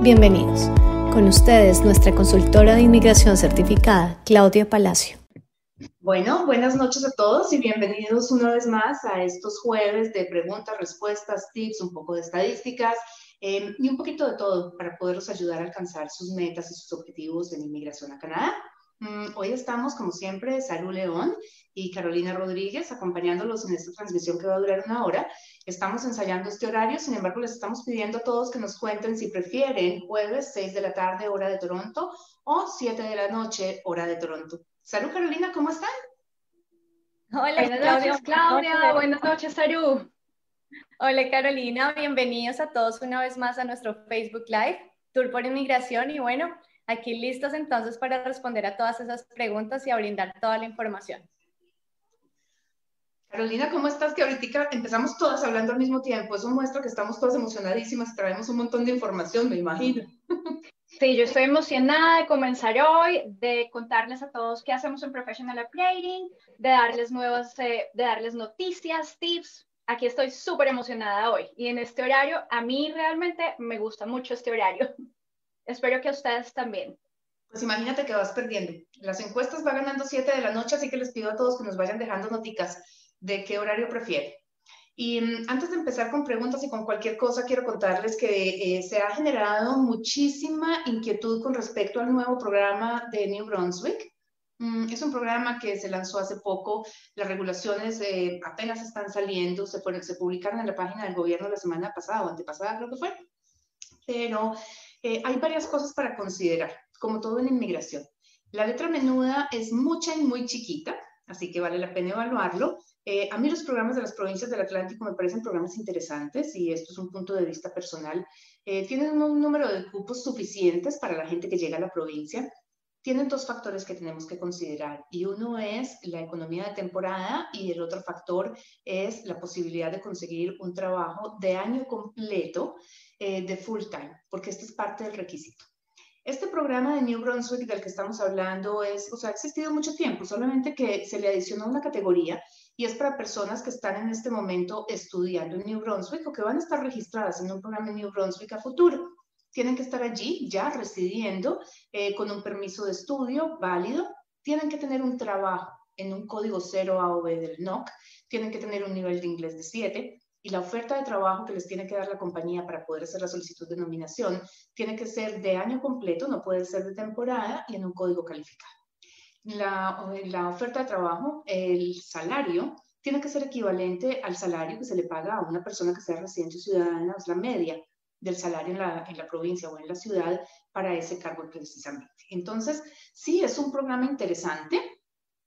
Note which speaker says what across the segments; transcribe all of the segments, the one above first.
Speaker 1: Bienvenidos. Con ustedes, nuestra consultora de inmigración certificada, Claudia Palacio.
Speaker 2: Bueno, buenas noches a todos y bienvenidos una vez más a estos jueves de preguntas, respuestas, tips, un poco de estadísticas eh, y un poquito de todo para poderlos ayudar a alcanzar sus metas y sus objetivos en inmigración a Canadá. Mm, hoy estamos, como siempre, Saru León y Carolina Rodríguez acompañándolos en esta transmisión que va a durar una hora. Estamos ensayando este horario, sin embargo, les estamos pidiendo a todos que nos cuenten si prefieren jueves 6 de la tarde, hora de Toronto, o 7 de la noche, hora de Toronto. Saru, Carolina, ¿cómo están?
Speaker 3: Hola, buenas noches, Claudia. Buenas noches, Saru.
Speaker 4: Hola, Carolina. Bienvenidos a todos una vez más a nuestro Facebook Live, Tour por Inmigración. Y bueno, Aquí listos entonces para responder a todas esas preguntas y a brindar toda la información.
Speaker 2: Carolina, ¿cómo estás? Que ahorita empezamos todas hablando al mismo tiempo. Eso muestra que estamos todas emocionadísimas, traemos un montón de información, me imagino.
Speaker 3: Sí, yo estoy emocionada de comenzar hoy, de contarles a todos qué hacemos en Professional Upgrading, de darles nuevas, eh, de darles noticias, tips. Aquí estoy súper emocionada hoy y en este horario, a mí realmente me gusta mucho este horario. Espero que ustedes también.
Speaker 2: Pues imagínate que vas perdiendo. Las encuestas va ganando 7 de la noche, así que les pido a todos que nos vayan dejando noticas de qué horario prefieren. Y mm, antes de empezar con preguntas y con cualquier cosa, quiero contarles que eh, se ha generado muchísima inquietud con respecto al nuevo programa de New Brunswick. Mm, es un programa que se lanzó hace poco, las regulaciones eh, apenas están saliendo, se, se publicaron en la página del gobierno la semana pasada o antepasada, creo que fue. Pero eh, hay varias cosas para considerar, como todo en inmigración. La letra menuda es mucha y muy chiquita, así que vale la pena evaluarlo. Eh, a mí los programas de las provincias del Atlántico me parecen programas interesantes y esto es un punto de vista personal. Eh, tienen un número de cupos suficientes para la gente que llega a la provincia. Tienen dos factores que tenemos que considerar y uno es la economía de temporada y el otro factor es la posibilidad de conseguir un trabajo de año completo eh, de full time, porque este es parte del requisito. Este programa de New Brunswick del que estamos hablando es, o sea, ha existido mucho tiempo, solamente que se le adicionó una categoría y es para personas que están en este momento estudiando en New Brunswick o que van a estar registradas en un programa de New Brunswick a futuro. Tienen que estar allí ya residiendo eh, con un permiso de estudio válido. Tienen que tener un trabajo en un código 0 A o B del NOC. Tienen que tener un nivel de inglés de 7 y la oferta de trabajo que les tiene que dar la compañía para poder hacer la solicitud de nominación tiene que ser de año completo, no puede ser de temporada y en un código calificado. La, la oferta de trabajo, el salario, tiene que ser equivalente al salario que se le paga a una persona que sea residente ciudadana, es la media del salario en la, en la, provincia o en la ciudad para ese cargo precisamente. Entonces, sí, es un programa interesante,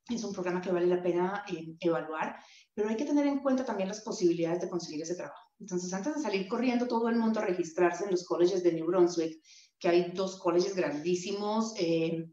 Speaker 2: es un programa que vale la pena eh, evaluar pero hay que tener en cuenta también las posibilidades de conseguir ese trabajo. Entonces, antes de salir corriendo todo el mundo a registrarse en los colleges de New Brunswick, que hay dos colleges grandísimos, eh,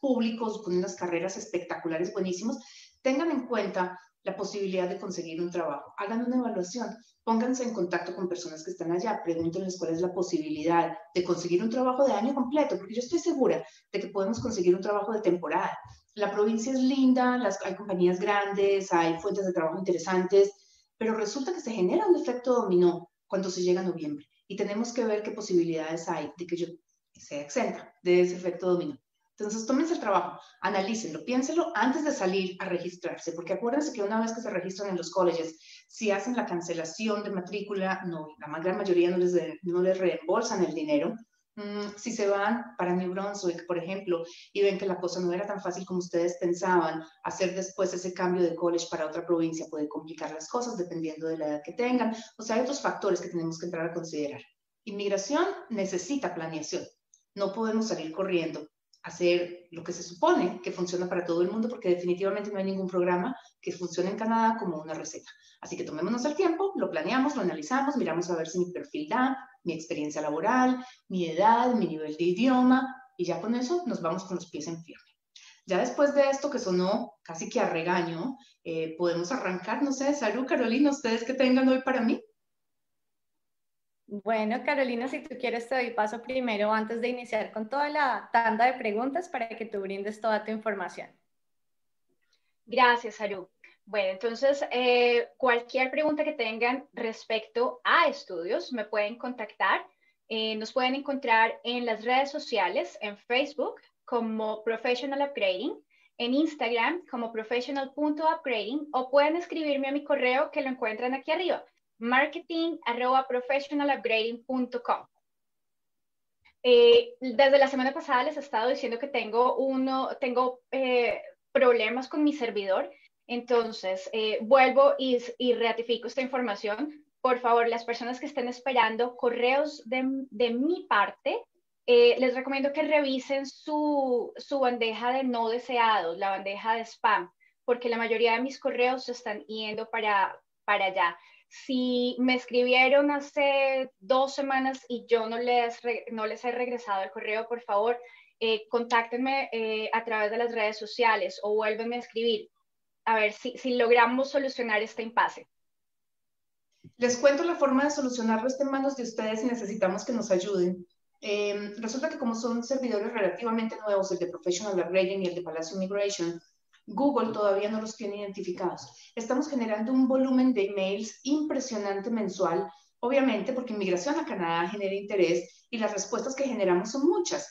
Speaker 2: públicos, con unas carreras espectaculares, buenísimos, tengan en cuenta la posibilidad de conseguir un trabajo. Hagan una evaluación, pónganse en contacto con personas que están allá, pregúntenles cuál es la posibilidad de conseguir un trabajo de año completo, porque yo estoy segura de que podemos conseguir un trabajo de temporada. La provincia es linda, las, hay compañías grandes, hay fuentes de trabajo interesantes, pero resulta que se genera un efecto dominó cuando se llega a noviembre y tenemos que ver qué posibilidades hay de que yo sea exenta de ese efecto dominó. Entonces, tómense el trabajo, analícenlo, piénsenlo antes de salir a registrarse, porque acuérdense que una vez que se registran en los colleges, si hacen la cancelación de matrícula, no, la gran mayoría no les, no les reembolsan el dinero. Mm, si se van para New Brunswick, por ejemplo, y ven que la cosa no era tan fácil como ustedes pensaban, hacer después ese cambio de college para otra provincia puede complicar las cosas dependiendo de la edad que tengan. O sea, hay otros factores que tenemos que entrar a considerar. Inmigración necesita planeación. No podemos salir corriendo hacer lo que se supone que funciona para todo el mundo, porque definitivamente no hay ningún programa que funcione en Canadá como una receta. Así que tomémonos el tiempo, lo planeamos, lo analizamos, miramos a ver si mi perfil da, mi experiencia laboral, mi edad, mi nivel de idioma, y ya con eso nos vamos con los pies en firme. Ya después de esto que sonó casi que a regaño, eh, podemos arrancar, no sé, salud Carolina, ustedes que tengan hoy para mí.
Speaker 4: Bueno, Carolina, si tú quieres te doy paso primero antes de iniciar con toda la tanda de preguntas para que tú brindes toda tu información.
Speaker 3: Gracias, Saru. Bueno, entonces, eh, cualquier pregunta que tengan respecto a estudios, me pueden contactar Eh, nos pueden encontrar en las redes sociales, en Facebook como Professional Upgrading, en Instagram como professional.upgrading o pueden escribirme a mi correo que lo encuentran aquí arriba, marketing.professionalupgrading.com. Eh, desde la semana pasada les he estado diciendo que tengo, uno, tengo eh, problemas con mi servidor, entonces eh, vuelvo y, y, ratifico esta información. Por favor, las personas que estén esperando correos de, mi parte, les recomiendo que revisen su, su bandeja de no deseados, la bandeja de spam, porque la mayoría de mis correos están yendo para, para allá. Si me escribieron hace dos semanas y yo no les, no les he regresado el correo, por favor, eh, contáctenme eh, a través de las redes sociales o vuélvenme a escribir a ver si, si logramos solucionar este impasse.
Speaker 2: Les cuento la forma de solucionarlo, está en manos de ustedes y necesitamos que nos ayuden. Eh, resulta que como son servidores relativamente nuevos, el de Professional Upgrading y el de Palacio Immigration, Google todavía no los tiene identificados. Estamos generando un volumen de emails impresionante mensual, obviamente porque inmigración a Canadá genera interés y las respuestas que generamos son muchas.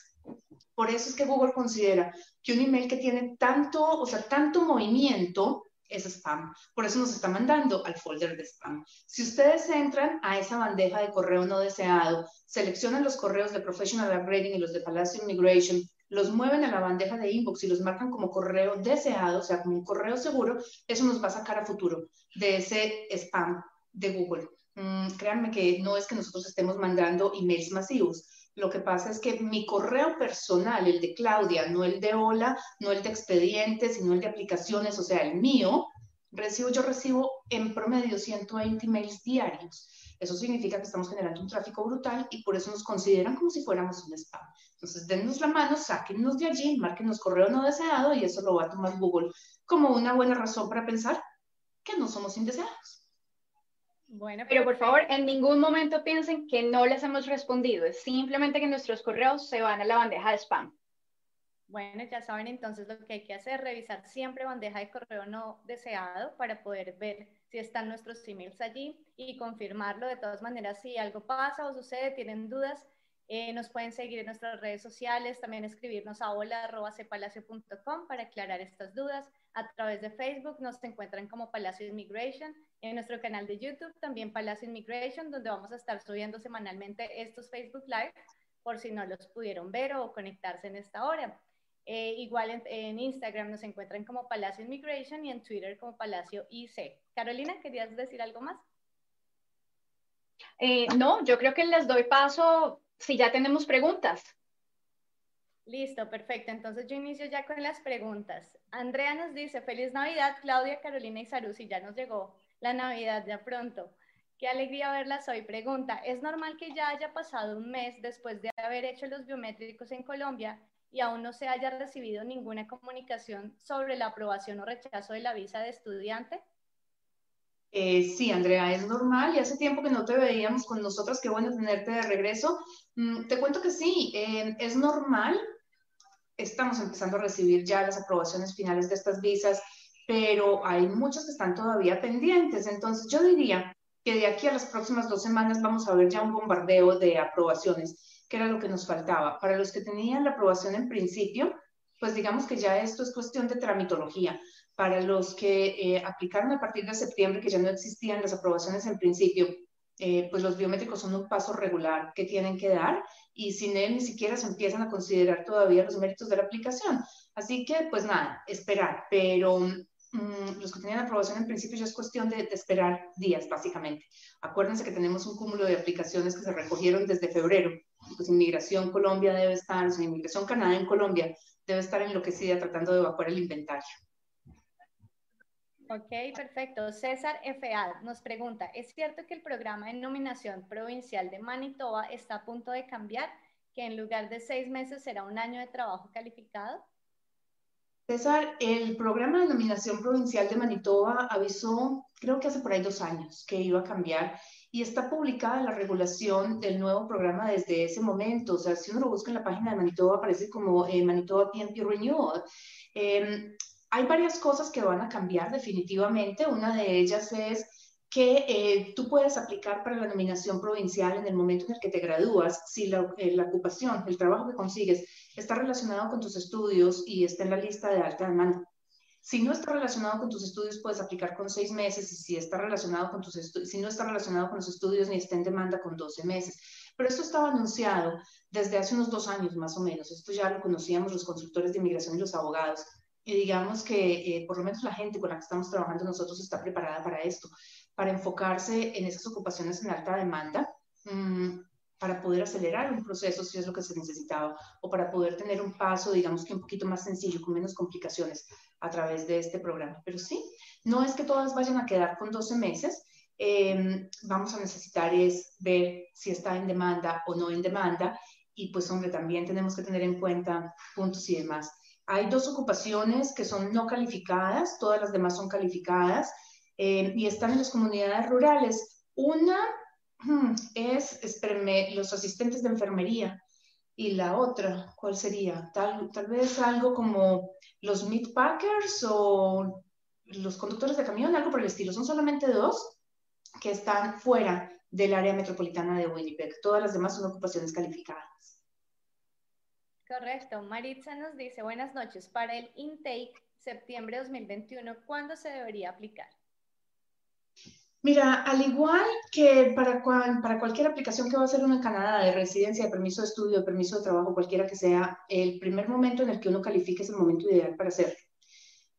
Speaker 2: Por eso es que Google considera que un email que tiene tanto, o sea, tanto movimiento es spam. Por eso nos está mandando al folder de spam. Si ustedes entran a esa bandeja de correo no deseado, seleccionan los correos de Professional Upgrading y los de Palacio Immigration, los mueven a la bandeja de inbox y los marcan como correo deseado, o sea, como un correo seguro, eso nos va a sacar a futuro de ese spam de Google. Mm, créanme que no es que nosotros estemos mandando emails masivos. Lo que pasa es que mi correo personal, el de Claudia, no el de Hola, no el de expedientes, sino el de aplicaciones, o sea, el mío, recibo, yo recibo en promedio 120 emails diarios. Eso significa que estamos generando un tráfico brutal y por eso nos consideran como si fuéramos un spam. Entonces, dennos la mano, sáquennos de allí, márquenos correo no deseado y eso lo va a tomar Google como una buena razón para pensar que no somos indeseados.
Speaker 3: Bueno, pero por favor, en ningún momento piensen que no les hemos respondido. Es simplemente que nuestros correos se van a la bandeja de spam.
Speaker 4: Bueno, ya saben entonces lo que hay que hacer, revisar siempre bandeja de correo no deseado para poder ver si están nuestros emails allí y confirmarlo. De todas maneras, si algo pasa o sucede, tienen dudas, eh, nos pueden seguir en nuestras redes sociales, también escribirnos a hola.cepalacio.com para aclarar estas dudas. A través de Facebook nos encuentran como Palacio Immigration, en nuestro canal de YouTube también Palacio Immigration, donde vamos a estar subiendo semanalmente estos Facebook Live por si no los pudieron ver o conectarse en esta hora. Eh, igual en, Instagram nos encuentran como Palacio Immigration y en Twitter como Palacio IC. Carolina, ¿querías decir algo más?
Speaker 3: Eh, no, yo creo que les doy paso si ya tenemos preguntas.
Speaker 4: Listo, perfecto. Entonces yo inicio ya con las preguntas. Andrea nos dice, feliz Navidad, Claudia, Carolina y Sarusi, ya nos llegó la Navidad ya pronto. Qué alegría verlas hoy. Pregunta, ¿es normal que ya haya pasado un mes después de haber hecho los biométricos en Colombia y aún no se haya recibido ninguna comunicación sobre la aprobación o rechazo de la visa de estudiante?
Speaker 2: Eh, sí, Andrea, es normal y hace tiempo que no te veíamos con nosotros, qué bueno tenerte de regreso. Mm, te cuento que sí, eh, es normal. Estamos empezando a recibir ya las aprobaciones finales de estas visas, pero hay muchas que están todavía pendientes. Entonces, yo diría que de aquí a las próximas dos semanas vamos a ver ya un bombardeo de aprobaciones que era lo que nos faltaba. Para los que tenían la aprobación en principio, pues digamos que ya esto es cuestión de tramitología. Para los que eh, aplicaron a partir de septiembre, que ya no existían las aprobaciones en principio, eh, pues los biométricos son un paso regular que tienen que dar y sin él ni siquiera se empiezan a considerar todavía los méritos de la aplicación. Así que, pues nada, esperar, pero mm, los que tenían aprobación en principio ya es cuestión de, de, esperar días, básicamente. Acuérdense que tenemos un cúmulo de aplicaciones que se recogieron desde febrero pues Inmigración Colombia debe estar, o sea, Inmigración Canadá en Colombia debe estar enloquecida tratando de evacuar el inventario.
Speaker 4: Ok, perfecto. César F.A. nos pregunta, ¿es cierto que el programa de nominación provincial de Manitoba está a punto de cambiar, que en lugar de seis meses será un año de trabajo calificado?
Speaker 2: César, el programa de nominación provincial de Manitoba avisó, creo que hace por ahí dos años, que iba a cambiar y está publicada la regulación del nuevo programa desde ese momento. O sea, si uno lo busca en la página de Manitoba, aparece como eh, Manitoba PNP Renewal. Em, hay varias cosas que van a cambiar definitivamente. Una de ellas es que eh, tú puedes aplicar para la nominación provincial en el momento en el que te gradúas, si la, eh, la, ocupación, el trabajo que consigues está relacionado con tus estudios y está en la lista de alta demanda. Si no está relacionado con tus estudios, puedes aplicar con seis meses y si, está relacionado con tus si no está relacionado con los estudios ni está en demanda con 12 meses. Pero esto estaba anunciado desde hace unos dos años más o menos. Esto ya lo conocíamos los consultores de inmigración y los abogados. Y digamos que eh, por lo menos la gente con la que estamos trabajando nosotros está preparada para esto para enfocarse en esas ocupaciones en alta demanda, mmm, para poder acelerar un proceso si es lo que se necesitaba, o para poder tener un paso, digamos que un poquito más sencillo, con menos complicaciones a través de este programa. Pero sí, no es que todas vayan a quedar con 12 meses, eh, vamos a necesitar es ver si está en demanda o no en demanda, y pues hombre, también tenemos que tener en cuenta puntos y demás. Hay dos ocupaciones que son no calificadas, todas las demás son calificadas, eh, y están en las comunidades rurales. Una es, los asistentes de enfermería y la otra, ¿cuál sería? Tal, tal vez algo como los meat packers o los conductores de camión, algo por el estilo. Son solamente dos que están fuera del área metropolitana de Winnipeg. Todas las demás son ocupaciones calificadas.
Speaker 4: Correcto. Maritza nos dice, buenas noches. Para el intake septiembre 2021, ¿cuándo se debería aplicar?
Speaker 2: Mira, al igual que para, para cualquier aplicación que va a uno en Canadá de residencia, de permiso de estudio, de permiso de trabajo, cualquiera que sea, el primer momento en el que uno califique es el momento ideal para hacerlo.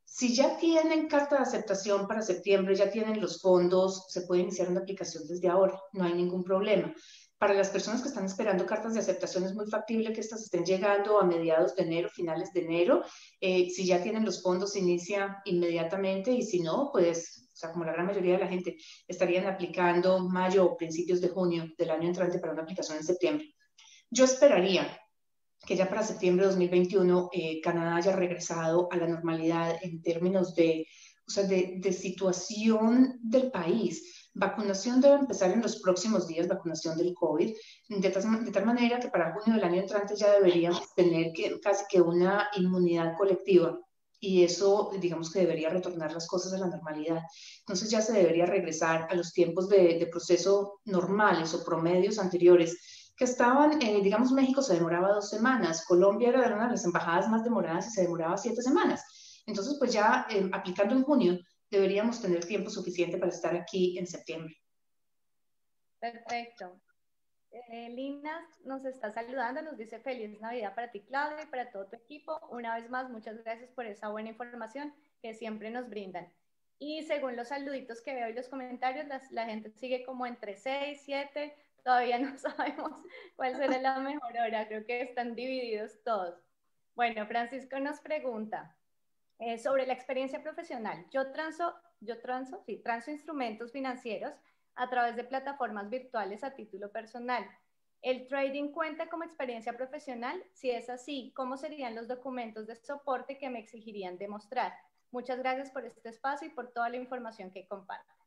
Speaker 2: Si ya tienen carta de aceptación para septiembre, ya tienen los fondos, se puede iniciar una aplicación desde ahora, no hay ningún problema. Para las personas que están esperando cartas de aceptación es muy factible que estas estén llegando a mediados de enero, finales de enero. Eh, si ya tienen los fondos, se inicia inmediatamente y si no, pues sea, como la gran mayoría de la gente, estarían aplicando mayo o principios de junio del año entrante para una aplicación en septiembre. Yo esperaría que ya para septiembre de 2021 eh, Canadá haya regresado a la normalidad en términos de, o sea, de, de situación del país. Vacunación debe empezar en los próximos días, vacunación del COVID, de tal, de tal, manera que para junio del año entrante ya deberíamos tener que, casi que una inmunidad colectiva y eso, digamos que debería retornar las cosas a la normalidad. Entonces ya se debería regresar a los tiempos de, proceso normales o promedios anteriores que estaban, eh, digamos, México se demoraba dos semanas, Colombia era de una de las embajadas más demoradas y se demoraba siete semanas. Entonces, pues ya eh, aplicando en junio, deberíamos tener tiempo suficiente para estar aquí en septiembre.
Speaker 4: Perfecto. Eh, Lina nos está saludando, nos dice feliz Navidad para ti, Claudia, y para todo tu equipo. Una vez más, muchas gracias por esa buena información que siempre nos brindan. Y según los saluditos que veo en los comentarios, la gente sigue como entre 6, 7, todavía no sabemos cuál será la mejor hora, creo que están divididos todos. Bueno, Francisco nos pregunta eh, sobre la experiencia profesional. Yo transo, yo transo, sí, transo instrumentos financieros a través de plataformas virtuales a título personal. ¿El trading cuenta como experiencia profesional? Si es así, ¿cómo serían los documentos de soporte que me exigirían demostrar? Muchas gracias por este espacio y por toda la información que comparto.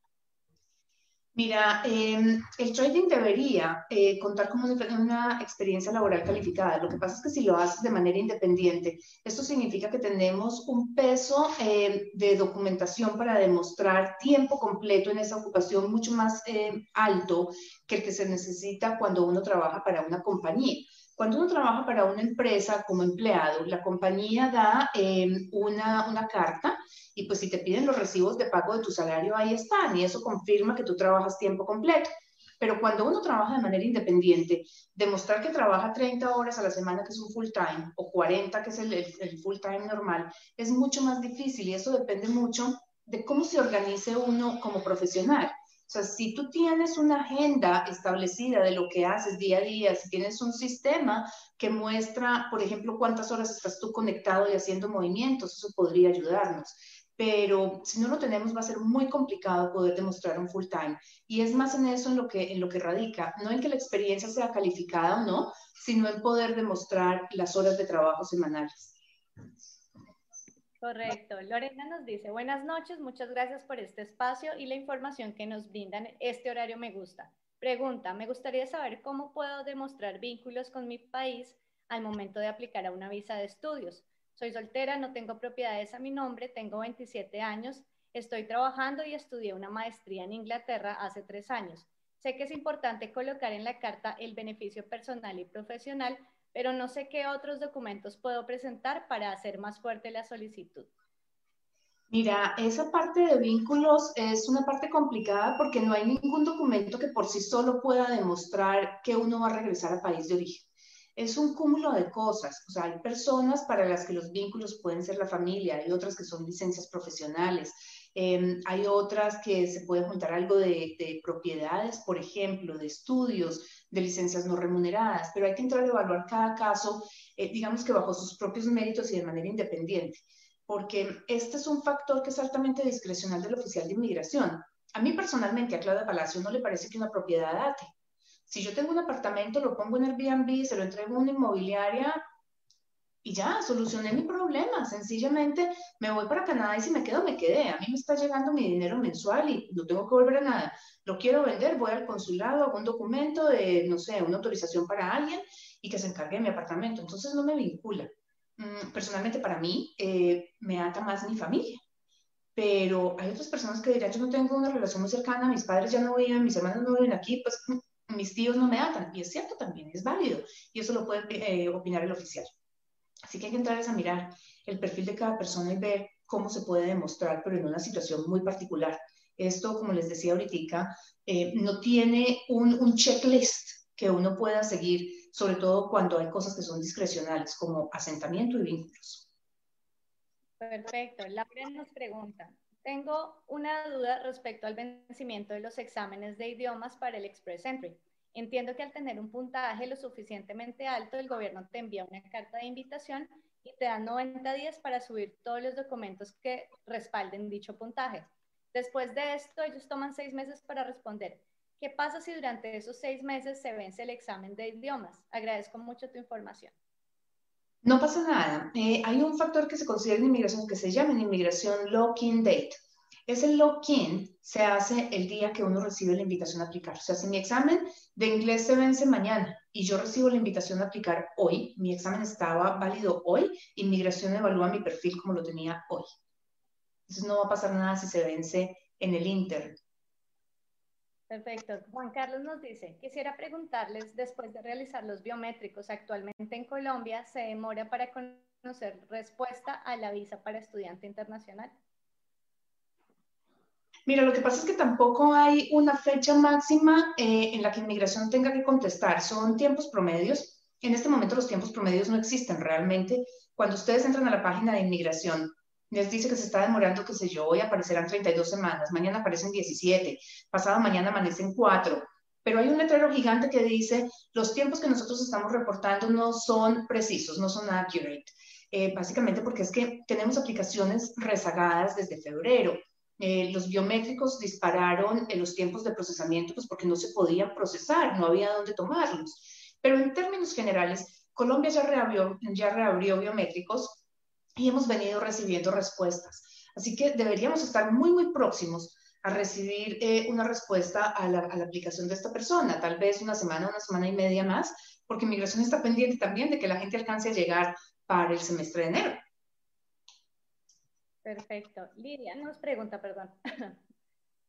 Speaker 2: Mira, em, el trading debería eh, contar con una experiencia laboral calificada. Lo que pasa es que si lo haces de manera independiente, esto significa que tenemos un peso em, de documentación para demostrar tiempo completo en esa ocupación mucho más em, alto que el que se necesita cuando uno trabaja para una compañía. Cuando uno trabaja para una empresa como empleado, la compañía da una, una carta y pues si te piden los recibos de pago de tu salario, ahí están y eso confirma que tú trabajas tiempo completo. Pero cuando uno trabaja de manera independiente, demostrar que trabaja 30 horas a la semana, que es un full time, o 40, que es el, el, full time normal, es mucho más difícil y eso depende mucho de cómo se organice uno como profesional. Sea, si tú tienes una agenda establecida de lo que haces día a día, si tienes un sistema que muestra, por ejemplo, cuántas horas estás tú conectado y haciendo movimientos, eso podría ayudarnos pero si no lo tenemos va a ser muy complicado poder demostrar un full time. Y es más en eso en lo que, en lo que radica, no en que la experiencia sea calificada o no, sino en poder demostrar las horas de trabajo semanales.
Speaker 4: Correcto. Lorena nos dice, buenas noches, muchas gracias por este espacio y la información que nos brindan. Este horario me gusta. Pregunta, me gustaría saber cómo puedo demostrar vínculos con mi país al momento de aplicar a una visa de estudios. Soy soltera, no tengo propiedades a mi nombre, tengo 27 años. Estoy trabajando y estudié una maestría en Inglaterra hace tres años. Sé que es importante colocar en la carta el beneficio personal y profesional, pero no sé qué otros documentos puedo presentar para hacer más fuerte la solicitud.
Speaker 2: Mira, esa parte de vínculos es una parte complicada porque no hay ningún documento que por sí solo pueda demostrar que uno va a regresar al país de origen. Es un cúmulo de cosas. O sea, hay personas para las que los vínculos pueden ser la familia, hay otras que son licencias profesionales, em, hay otras que se puede juntar algo de, propiedades, por ejemplo, de estudios, de licencias no remuneradas, pero hay que entrar a evaluar cada caso, eh, digamos que bajo sus propios méritos y de manera independiente porque este es un factor que es altamente discrecional del oficial de inmigración. A mí personalmente, a Claudia Palacio, no le parece que una propiedad date. Si yo tengo un apartamento, lo pongo en Airbnb, se lo entrego a una inmobiliaria y ya, solucioné mi problema. Sencillamente me voy para Canadá y si me quedo, me quedé. A mí me está llegando mi dinero mensual y no tengo que volver a nada. Lo quiero vender, voy al consulado, hago un documento de, no sé, una autorización para alguien y que se encargue de mi apartamento. Entonces no me vincula. Mm, personalmente para mí eh, me ata más mi familia. Pero hay otras personas que dirán, yo no tengo una relación muy cercana, mis padres ya no viven, mis hermanos no viven aquí, pues mm, mis tíos no me atan. Y es cierto también, es válido. Y eso lo puede eh, opinar el oficial. Así que hay que entrar a mirar el perfil de cada persona y ver cómo se puede demostrar, pero en una situación muy particular. Esto, como les decía ahorita, eh, no tiene un, un checklist que uno pueda seguir sobre todo cuando hay cosas que son discrecionales, como asentamiento y vínculos.
Speaker 4: Perfecto. Laura nos pregunta, tengo una duda respecto al vencimiento de los exámenes de idiomas para el Express Entry. Entiendo que al tener un puntaje lo suficientemente alto, el gobierno te envía una carta de invitación y te da 90 días para subir todos los documentos que respalden dicho puntaje. Después de esto, ellos toman seis meses para responder. ¿Qué pasa si durante esos seis meses se vence el examen de idiomas? Agradezco mucho tu información.
Speaker 2: No pasa nada. Eh, hay un factor que se considera en inmigración que se llama en inmigración lock-in date. Ese lock-in se hace el día que uno recibe la invitación a aplicar. O sea, si mi examen de inglés se vence mañana y yo recibo la invitación a aplicar hoy, mi examen estaba válido hoy, inmigración evalúa mi perfil como lo tenía hoy. Entonces no va a pasar nada si se vence en el Inter.
Speaker 4: Perfecto. Juan Carlos nos dice, quisiera preguntarles, después de realizar los biométricos actualmente en Colombia, ¿se demora para conocer respuesta a la visa para estudiante internacional?
Speaker 2: Mira, lo que pasa es que tampoco hay una fecha máxima eh, en la que inmigración tenga que contestar. Son tiempos promedios. En este momento los tiempos promedios no existen realmente. Cuando ustedes entran a la página de inmigración les dice que se está demorando, qué sé yo, hoy aparecerán 32 semanas, mañana aparecen 17, pasado mañana amanecen 4. Pero hay un letrero gigante que dice, los tiempos que nosotros estamos reportando no son precisos, no son accurate. Eh, básicamente porque es que tenemos aplicaciones rezagadas desde febrero. Eh, los biométricos dispararon en los tiempos de procesamiento pues porque no se podían procesar, no había dónde tomarlos. Pero en términos generales, Colombia ya reabrió, ya reabrió biométricos y hemos venido recibiendo respuestas. Así que deberíamos estar muy, muy próximos a recibir eh, una respuesta a la, a la, aplicación de esta persona, tal vez una semana, una semana y media más, porque migración está pendiente también de que la gente alcance a llegar para el semestre de enero.
Speaker 4: Perfecto. Lidia nos pregunta, perdón.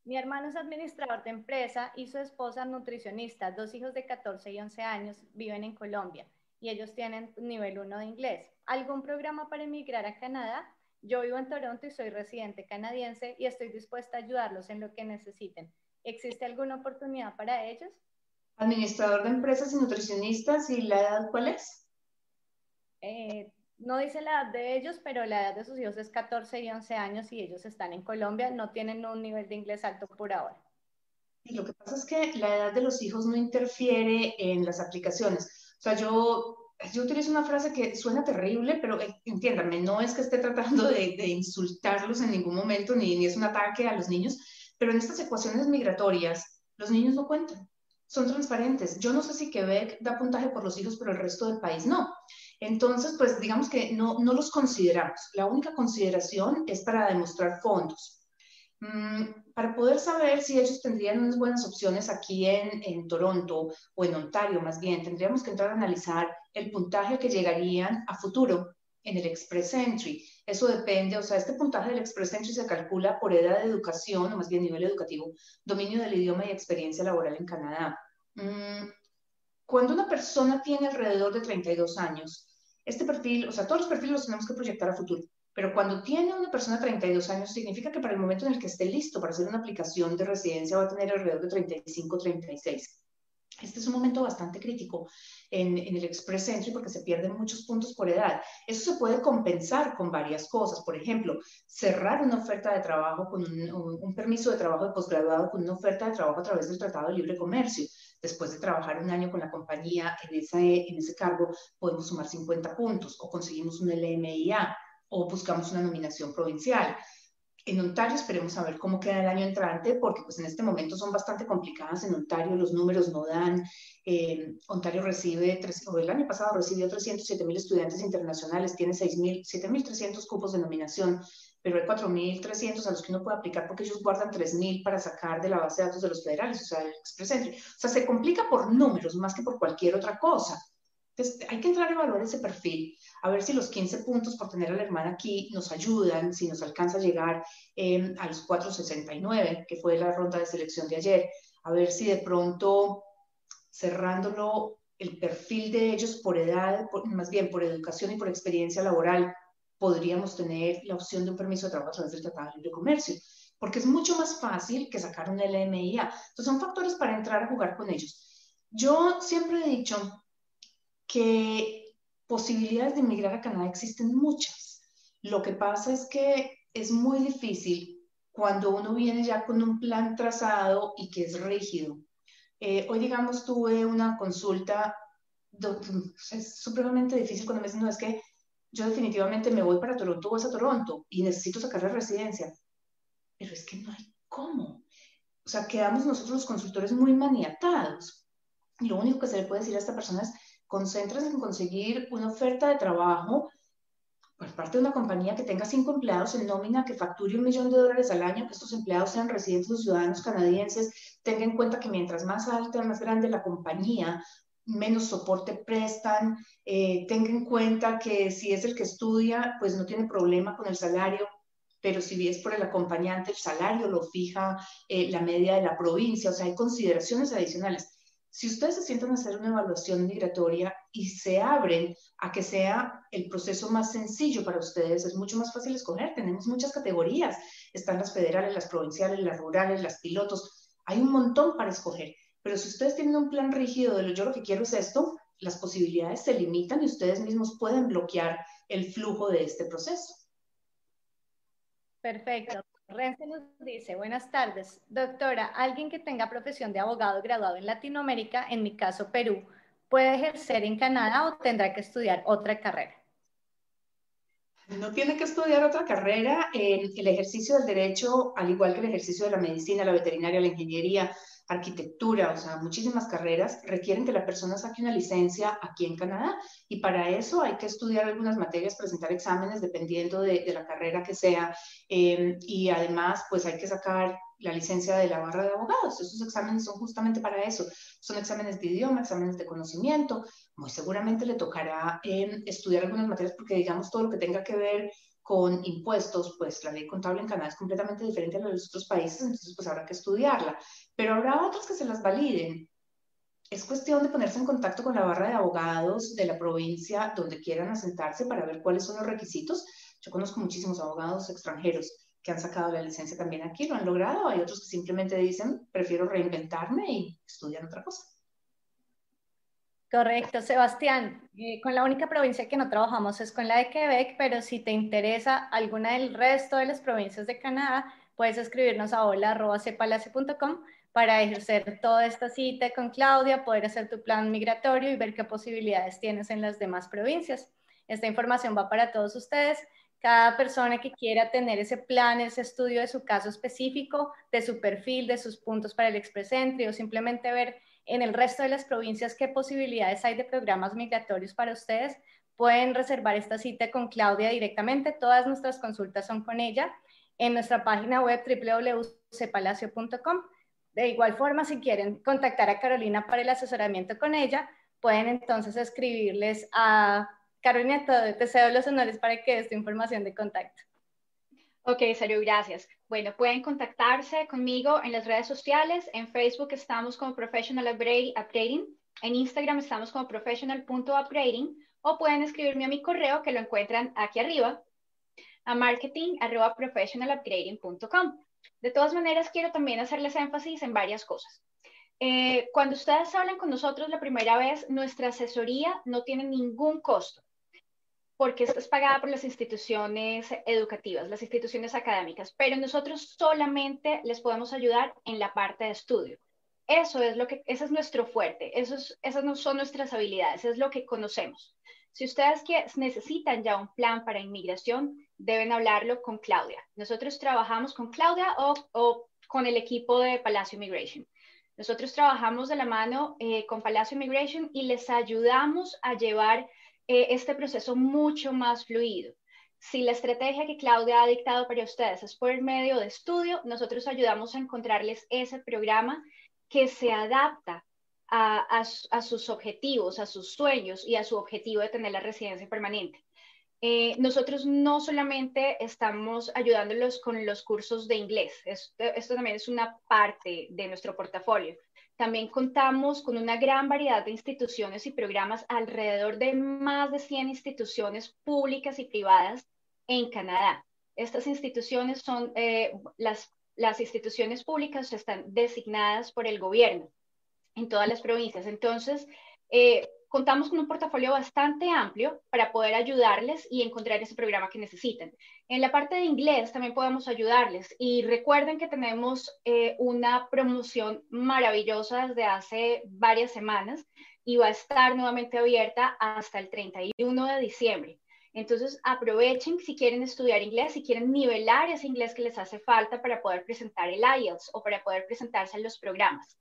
Speaker 4: Mi hermano es administrador de empresa y su esposa nutricionista, dos hijos de 14 y 11 años, viven en Colombia y ellos tienen nivel 1 de inglés. ¿Algún programa para emigrar a Canadá? Yo vivo en Toronto y soy residente canadiense y estoy dispuesta a ayudarlos en lo que necesiten. ¿Existe alguna oportunidad para ellos?
Speaker 2: Administrador de empresas y nutricionistas, ¿y la edad cuál es?
Speaker 4: Eh, no dice la edad de ellos, pero la edad de sus hijos es 14 y 11 años y ellos están en Colombia, no tienen un nivel de inglés alto por ahora.
Speaker 2: Y lo que pasa es que la edad de los hijos no interfiere en las aplicaciones. O sea, yo, yo utilizo una frase que suena terrible, pero eh, entiéndanme, no es que esté tratando de, de insultarlos en ningún momento, ni, ni es un ataque a los niños, pero en estas ecuaciones migratorias, los niños no cuentan, son transparentes. Yo no sé si Quebec da puntaje por los hijos, pero el resto del país no. Entonces, pues digamos que no, no los consideramos. La única consideración es para demostrar fondos. Mm, para poder saber si ellos tendrían unas buenas opciones aquí en, en, Toronto o en Ontario más bien, tendríamos que entrar a analizar el puntaje que llegarían a futuro en el Express Entry. Eso depende, o sea, este puntaje del Express Entry se calcula por edad de educación, o más bien nivel educativo, dominio del idioma y experiencia laboral en Canadá. Mm, cuando una persona tiene alrededor de 32 años, este perfil, o sea, todos los perfiles los tenemos que proyectar a futuro, pero cuando tiene una persona 32 años, significa que para el momento en el que esté listo para hacer una aplicación de residencia va a tener alrededor de 35, 36. Este es un momento bastante crítico en, el Express Entry porque se pierden muchos puntos por edad. Eso se puede compensar con varias cosas. Por ejemplo, cerrar una oferta de trabajo con un, permiso de trabajo de posgraduado con una oferta de trabajo a través del Tratado de Libre Comercio. Después de trabajar un año con la compañía en ese, en ese cargo, podemos sumar 50 puntos o conseguimos un LMIA o buscamos una nominación provincial. En Ontario esperemos a ver cómo queda el año entrante, porque pues en este momento son bastante complicadas en Ontario, los números no dan. Eh, Ontario recibe, o el año pasado recibió 307 mil estudiantes internacionales, tiene 7.300 cupos de nominación, pero hay 4.300 a los que uno puede aplicar porque ellos guardan 3.000 para sacar de la base de datos de los federales, o sea, el Express Entry. O sea, se complica por números más que por cualquier otra cosa. Entonces, hay que entrar a evaluar ese perfil, a ver si los 15 puntos por tener a la hermana aquí nos ayudan, si nos alcanza a llegar em, a los 469, que fue la ronda de selección de ayer, a ver si de pronto cerrándolo el perfil de ellos por edad, más bien por educación y por experiencia laboral, podríamos tener la opción de un permiso de trabajo a través del Tratado de Libre Comercio, porque es mucho más fácil que sacar un LMIA. Entonces son factores para entrar a jugar con ellos. Yo siempre he dicho, que posibilidades de emigrar a Canadá existen muchas. Lo que pasa es que es muy difícil cuando uno viene ya con un plan trazado y que es rígido. Eh, hoy, digamos, tuve una consulta, es supremamente difícil cuando me dicen, no, es que yo definitivamente me voy para Toronto es a Toronto y necesito sacar la residencia. Pero es que no hay cómo. O sea, quedamos nosotros los consultores muy maniatados. Y lo único que se le puede decir a esta persona es, concéntrese en conseguir una oferta de trabajo por parte de una compañía que tenga cinco empleados en nómina, que facture un millón de dólares al año, que estos empleados sean residentes o ciudadanos canadienses, tenga en cuenta que mientras más alta, más grande la compañía, menos soporte prestan, eh, tenga en cuenta que si es el que estudia, pues no tiene problema con el salario, pero si es por el acompañante, el salario lo fija eh, la media de la provincia, o sea, hay consideraciones adicionales. Si ustedes se sientan a hacer una evaluación migratoria y se abren a que sea el proceso más sencillo para ustedes, es mucho más fácil escoger. Tenemos muchas categorías. Están las federales, las provinciales, las rurales, las pilotos. Hay un montón para escoger. Pero si ustedes tienen un plan rígido de lo yo lo que quiero es esto, las posibilidades se limitan y ustedes mismos pueden bloquear el flujo de este proceso.
Speaker 4: Perfecto. Renfe nos dice, buenas tardes, doctora, alguien que tenga profesión de abogado graduado en Latinoamérica, en mi caso Perú, ¿puede ejercer en Canadá o tendrá que estudiar otra carrera?
Speaker 2: No tiene que estudiar otra carrera. el ejercicio del derecho, al igual que el ejercicio de la medicina, la veterinaria, la ingeniería, arquitectura, o sea, muchísimas carreras requieren que la persona saque una licencia aquí en Canadá y para eso hay que estudiar algunas materias, presentar exámenes dependiendo de, la carrera que sea em, y además pues hay que sacar la licencia de la barra de abogados. Esos exámenes son justamente para eso. Son exámenes de idioma, exámenes de conocimiento. Muy seguramente le tocará em, estudiar algunas materias porque digamos todo lo que tenga que ver con impuestos, pues la ley contable en Canadá es completamente diferente a la de los otros países, entonces pues habrá que estudiarla. Pero habrá otras que se las validen. Es cuestión de ponerse en contacto con la barra de abogados de la provincia donde quieran asentarse para ver cuáles son los requisitos. Yo conozco muchísimos abogados extranjeros que han sacado la licencia también aquí, lo han logrado. Hay otros que simplemente dicen, prefiero reinventarme y estudiar otra cosa.
Speaker 4: Correcto, Sebastián. Eh, con la única provincia que no trabajamos es con la de Quebec, pero si te interesa alguna del resto de las provincias de Canadá, puedes escribirnos a hola.cepalace.com para ejercer toda esta cita con Claudia, poder hacer tu plan migratorio y ver qué posibilidades tienes en las demás provincias. Esta información va para todos ustedes. Cada persona que quiera tener ese plan, ese estudio de su caso específico, de su perfil, de sus puntos para el Express Entry o simplemente ver en el resto de las provincias qué posibilidades hay de programas migratorios para ustedes. Pueden reservar esta cita con Claudia directamente. Todas nuestras consultas son con ella en nuestra página web www.cepalacio.com. De igual forma, si quieren contactar a Carolina para el asesoramiento con ella, pueden entonces escribirles a Carolina, te cedo los honores para que des tu información de contacto.
Speaker 3: Ok, Saru, gracias. Bueno, pueden contactarse conmigo en las redes sociales. En Facebook estamos como Professional Upgrading. En Instagram estamos como professional.upgrading. O pueden escribirme a mi correo que lo encuentran aquí arriba a marketing.professionalupgrading.com. De todas maneras, quiero también hacerles énfasis en varias cosas. Eh, cuando ustedes hablan con nosotros la primera vez, nuestra asesoría no tiene ningún costo porque es pagada por las instituciones educativas, las instituciones académicas, pero nosotros solamente les podemos ayudar en la parte de estudio. Eso es lo que, ese es nuestro fuerte, esos, esas no son nuestras habilidades, es lo que conocemos. Si ustedes necesitan ya un plan para inmigración, deben hablarlo con Claudia. Nosotros trabajamos con Claudia o, con el equipo de Palacio Immigration. Nosotros trabajamos de la mano eh, con Palacio Immigration y les ayudamos a llevar eh, este proceso mucho más fluido. Si la estrategia que Claudia ha dictado para ustedes es por medio de estudio, nosotros ayudamos a encontrarles ese programa que se adapta a, sus objetivos, a sus sueños y a su objetivo de tener la residencia permanente. Eh, nosotros no solamente estamos ayudándolos con los cursos de inglés, esto, también es una parte de nuestro portafolio. También contamos con una gran variedad de instituciones y programas, alrededor de más de 100 instituciones públicas y privadas en Canadá. Estas instituciones son, eh, las, las instituciones públicas están designadas por el gobierno en todas las provincias. Entonces, eh, contamos con un portafolio bastante amplio para poder ayudarles y encontrar ese programa que necesitan. En la parte de inglés también podemos ayudarles y recuerden que tenemos eh, una promoción maravillosa desde hace varias semanas y va a estar nuevamente abierta hasta el 31 de diciembre. Entonces aprovechen si quieren estudiar inglés, si quieren nivelar ese inglés que les hace falta para poder presentar el IELTS o para poder presentarse en los programas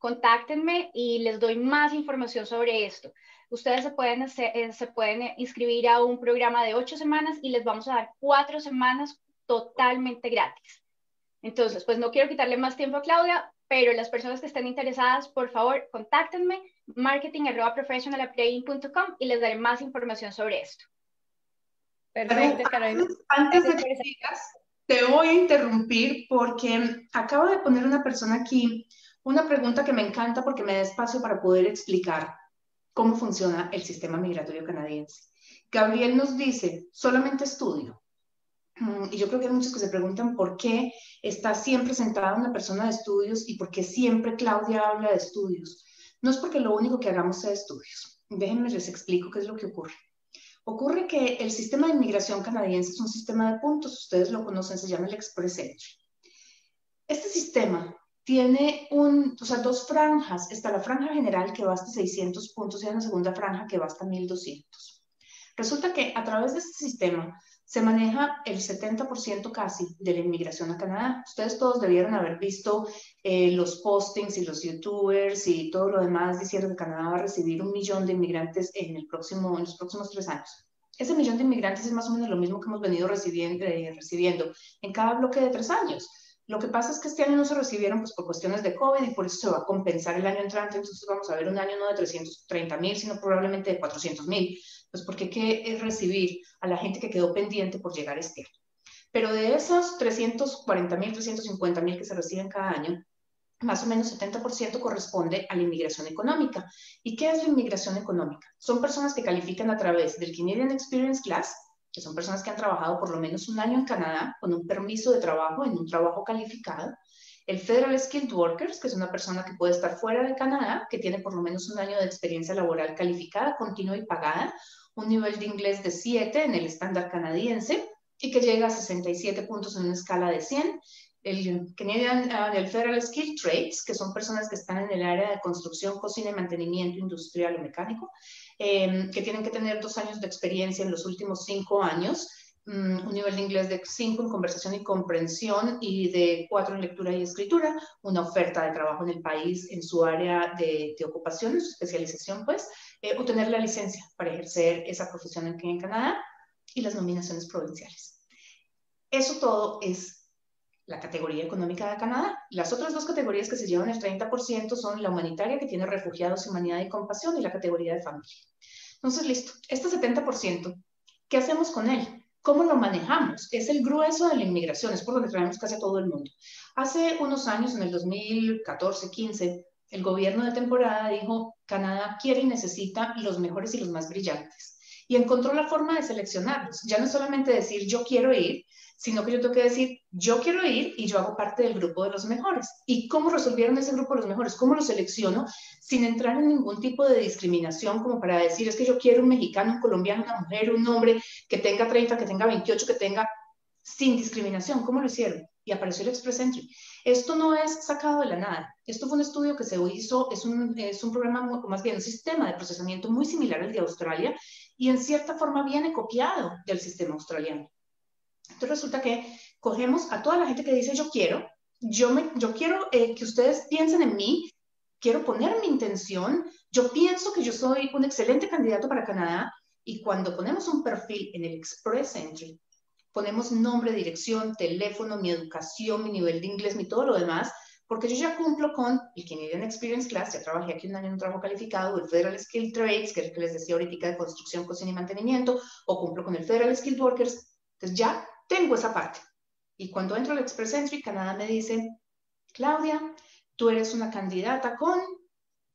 Speaker 3: contáctenme y les doy más información sobre esto. Ustedes se pueden, eh, se pueden inscribir a un programa de ocho semanas y les vamos a dar cuatro semanas totalmente gratis. Entonces, pues no quiero quitarle más tiempo a Claudia, pero las personas que estén interesadas, por favor, contáctenme marketing.professionalupgrading.com y les daré más información sobre esto.
Speaker 2: Perfecto, Carolina. Antes de que sigas, te voy a interrumpir porque acabo de poner una persona aquí una pregunta que me encanta porque me da espacio para poder explicar cómo funciona el sistema migratorio canadiense. Gabriel nos dice, solamente estudio. Mm, y yo creo que hay muchos que se preguntan por qué está siempre sentada una persona de estudios y por qué siempre Claudia habla de estudios. No es porque lo único que hagamos sea estudios. Déjenme les explico qué es lo que ocurre. Ocurre que el sistema de inmigración canadiense es un sistema de puntos, ustedes lo conocen, se llama el Express Entry. Este sistema tiene un, o sea, dos franjas. Está la franja general que va hasta 600 puntos y hay una segunda franja que va hasta 1200. Resulta que a través de este sistema se maneja el 70% casi de la inmigración a Canadá. Ustedes todos debieron haber visto eh, los postings y los youtubers y todo lo demás diciendo que Canadá va a recibir un millón de inmigrantes en, el próximo, en los próximos tres años. Ese millón de inmigrantes es más o menos lo mismo que hemos venido recibiendo, eh, recibiendo en cada bloque de tres años. Lo que pasa es que este año no se recibieron pues, por cuestiones de COVID y por eso se va a compensar el año entrante. Entonces vamos a ver un año no de 330 mil, sino probablemente de 400 mil. Pues porque hay que recibir a la gente que quedó pendiente por llegar este año. Pero de esos 340 mil, 350 mil que se reciben cada año, más o menos 70% corresponde a la inmigración económica. ¿Y qué es la inmigración económica? Son personas que califican a través del Canadian Experience Class, que son personas que han trabajado por lo menos un año en Canadá con un permiso de trabajo en un trabajo calificado. El Federal Skilled Workers, que es una persona que puede estar fuera de Canadá, que tiene por lo menos un año de experiencia laboral calificada, continua y pagada, un nivel de inglés de 7 en el estándar canadiense y que llega a 67 puntos en una escala de 100. El Canadian, uh, el Federal Skilled Trades, que son personas que están en el área de construcción, cocina y mantenimiento industrial o mecánico, Em, que tienen que tener dos años de experiencia en los últimos cinco años, mm, un nivel de inglés de cinco en conversación y comprensión y de cuatro en lectura y escritura, una oferta de trabajo en el país en su área de, ocupación, en su especialización, pues, eh, obtener la licencia para ejercer esa profesión aquí en Canadá y las nominaciones provinciales. Eso todo es la categoría económica de Canadá. Las otras dos categorías que se llevan el 30% son la humanitaria, que tiene refugiados, humanidad y compasión, y la categoría de familia. Entonces, listo, este 70%, ¿qué hacemos con él? ¿Cómo lo manejamos? Es el grueso de la inmigración, es por donde traemos casi a todo el mundo. Hace unos años, en el 2014-15, el gobierno de temporada dijo, Canadá quiere y necesita los mejores y los más brillantes. Y encontró la forma de seleccionarlos. Ya no solamente decir yo quiero ir, sino que yo tengo que decir yo quiero ir y yo hago parte del grupo de los mejores. ¿Y cómo resolvieron ese grupo de los mejores? ¿Cómo lo selecciono sin entrar en ningún tipo de discriminación como para decir es que yo quiero un mexicano, un colombiano, una mujer, un hombre que tenga 30, que tenga 28, que tenga sin discriminación? ¿Cómo lo hicieron? Y apareció el Express Entry. Esto no es sacado de la nada. Esto fue un estudio que se hizo, es un, es un programa, más bien un sistema de procesamiento muy similar al de Australia y en cierta forma viene copiado del sistema australiano. Entonces resulta que cogemos a toda la gente que dice yo quiero, yo, me, yo quiero eh, que ustedes piensen en mí, quiero poner mi intención, yo pienso que yo soy un excelente candidato para Canadá y cuando ponemos un perfil en el Express Entry, ponemos nombre, dirección, teléfono, mi educación, mi nivel de inglés, mi todo lo demás, porque yo ya cumplo con el Canadian Experience Class, ya trabajé aquí un año en un trabajo calificado, el Federal Skilled Trades, que es el que les decía ahorita de construcción, cocina y mantenimiento, o cumplo con el Federal Skilled Workers, entonces ya tengo esa parte. Y cuando entro al Express Entry, Canadá me dice, Claudia, tú eres una candidata con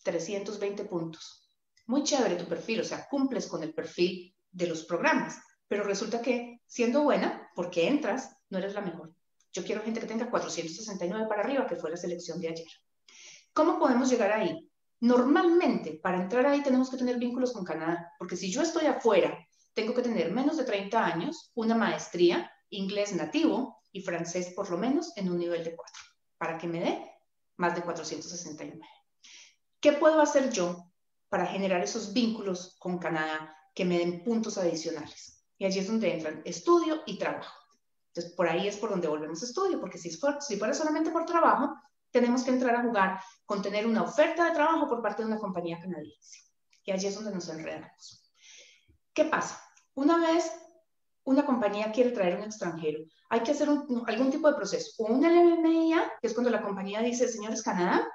Speaker 2: 320 puntos. Muy chévere tu perfil, o sea, cumples con el perfil de los programas, pero resulta que siendo buena, porque entras, no eres la mejor. Yo quiero gente que tenga 469 para arriba, que fue la selección de ayer. ¿Cómo podemos llegar ahí? Normalmente, para entrar ahí tenemos que tener vínculos con Canadá, porque si yo estoy afuera, tengo que tener menos de 30 años, una maestría, inglés nativo y francés por lo menos en un nivel de 4, para que me dé más de 469. ¿Qué puedo hacer yo para generar esos vínculos con Canadá que me den puntos adicionales? Y allí es donde entran estudio y trabajo. Entonces, por ahí es por donde volvemos a estudio, porque si fuera, si fuera solamente por trabajo, tenemos que entrar a jugar con tener una oferta de trabajo por parte de una compañía canadiense. Y allí es donde nos enredamos. ¿Qué pasa? Una vez una compañía quiere traer un extranjero, hay que hacer algún tipo de proceso. O un LMIA, que es cuando la compañía dice, señores Canadá,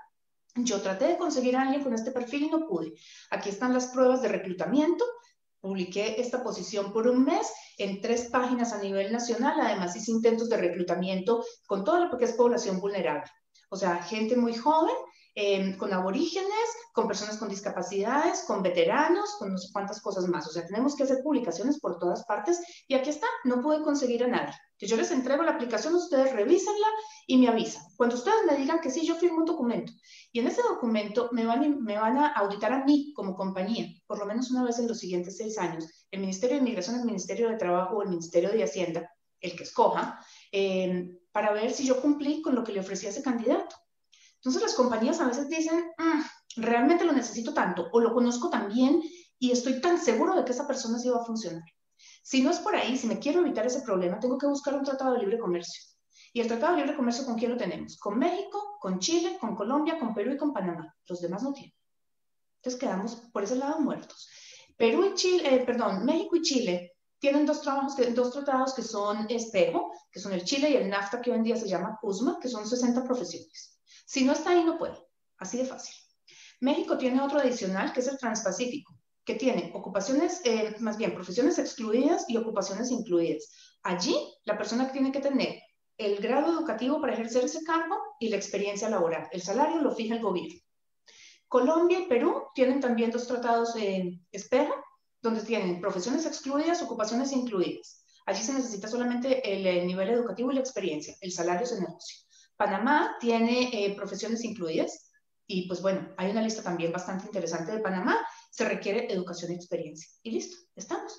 Speaker 2: yo traté de conseguir a alguien con este perfil y no pude. Aquí están las pruebas de reclutamiento Publiqué esta posición por un mes en tres páginas a nivel nacional. Además, hice intentos de reclutamiento con toda lo que es población vulnerable. O sea, gente muy joven Em, con aborígenes, con personas con discapacidades, con veteranos, con no sé cuántas cosas más. O sea, tenemos que hacer publicaciones por todas partes y aquí está, no pude conseguir a nadie. yo les entrego la aplicación, ustedes revísenla y me avisan. Cuando ustedes me digan que sí, yo firmo un documento. Y en ese documento me van, me van a auditar a mí como compañía, por lo menos una vez en los siguientes seis años, el Ministerio de Inmigración, el Ministerio de Trabajo o el Ministerio de Hacienda, el que escoja, em, para ver si yo cumplí con lo que le ofrecía a ese candidato. Entonces las compañías a veces dicen, mm, realmente lo necesito tanto o lo conozco tan bien y estoy tan seguro de que esa persona sí va a funcionar. Si no es por ahí, si me quiero evitar ese problema, tengo que buscar un tratado de libre comercio. ¿Y el tratado de libre comercio con quién lo tenemos? Con México, con Chile, con Colombia, con Perú y con Panamá. Los demás no tienen. Entonces quedamos por ese lado muertos. Perú y Chile, eh, perdón, México y Chile tienen dos, trabajos dos tratados que son espejo, que son el Chile y el NAFTA, que hoy en día se llama CUSMA, que son 60 profesiones. Si no está ahí, no puede. Así de fácil. México tiene otro adicional que es el Transpacífico, que tiene ocupaciones, eh, más bien profesiones excluidas y ocupaciones incluidas. Allí, la persona tiene que tener el grado educativo para ejercer ese cargo y la experiencia laboral. El salario lo fija el gobierno. Colombia y Perú tienen también dos tratados en espera, donde tienen profesiones excluidas, ocupaciones incluidas. Allí se necesita solamente el, el nivel educativo y la experiencia. El salario se negocia. Panamá tiene eh, profesiones incluidas y pues bueno, hay una lista también bastante interesante de Panamá. Se requiere educación y experiencia. Y listo, estamos.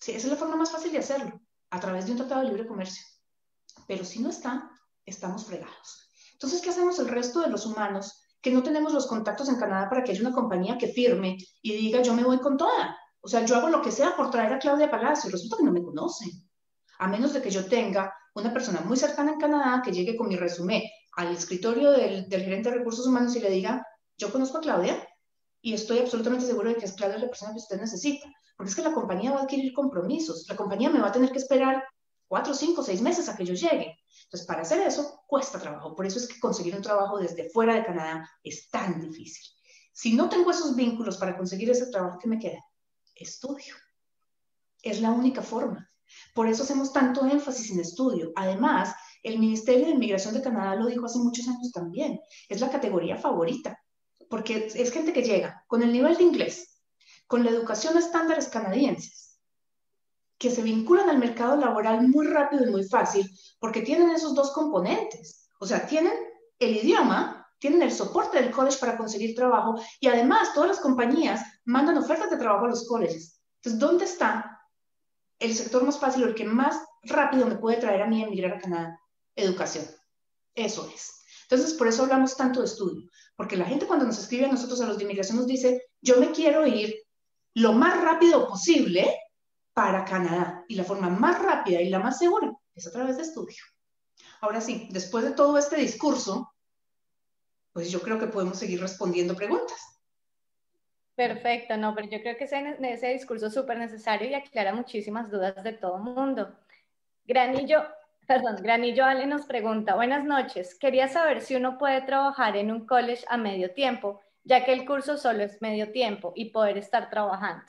Speaker 2: Sí, esa es la forma más fácil de hacerlo, a través de un tratado de libre comercio. Pero si no está, estamos fregados. Entonces, ¿qué hacemos el resto de los humanos que no tenemos los contactos en Canadá para que haya una compañía que firme y diga yo me voy con toda? O sea, yo hago lo que sea por traer a Claudia Palacio. Resulta que no me conocen. A menos de que yo tenga una persona muy cercana en Canadá que llegue con mi resumen al escritorio del, gerente de recursos humanos y le diga, yo conozco a Claudia y estoy absolutamente seguro de que es Claudia la persona que usted necesita, porque es que la compañía va a adquirir compromisos, la compañía me va a tener que esperar cuatro, cinco, seis meses a que yo llegue. Entonces, para hacer eso, cuesta trabajo. Por eso es que conseguir un trabajo desde fuera de Canadá es tan difícil. Si no tengo esos vínculos para conseguir ese trabajo, ¿qué me queda? Estudio. Es la única forma. Por eso hacemos tanto énfasis en estudio. Además, el Ministerio de Inmigración de Canadá lo dijo hace muchos años también. Es la categoría favorita, porque es gente que llega con el nivel de inglés, con la educación a estándares canadienses, que se vinculan al mercado laboral muy rápido y muy fácil, porque tienen esos dos componentes. O sea, tienen el idioma, tienen el soporte del college para conseguir trabajo y además todas las compañías mandan ofertas de trabajo a los colleges. Entonces, ¿dónde está el sector más fácil o el que más rápido me puede traer a mí a emigrar a Canadá? Educación. Eso es. Entonces, por eso hablamos tanto de estudio, porque la gente cuando nos escribe a nosotros, a los de inmigración, nos dice, yo me quiero ir lo más rápido posible para Canadá. Y la forma más rápida y la más segura es a través de estudio. Ahora sí, después de todo este discurso, pues yo creo que podemos seguir respondiendo preguntas.
Speaker 4: Perfecto, no, pero yo creo que ese, ese discurso es súper necesario y aclara muchísimas dudas de todo el mundo. Granillo, perdón, Granillo Ale nos pregunta, buenas noches, quería saber si uno puede trabajar en un college a medio tiempo, ya que el curso solo es medio tiempo y poder estar trabajando.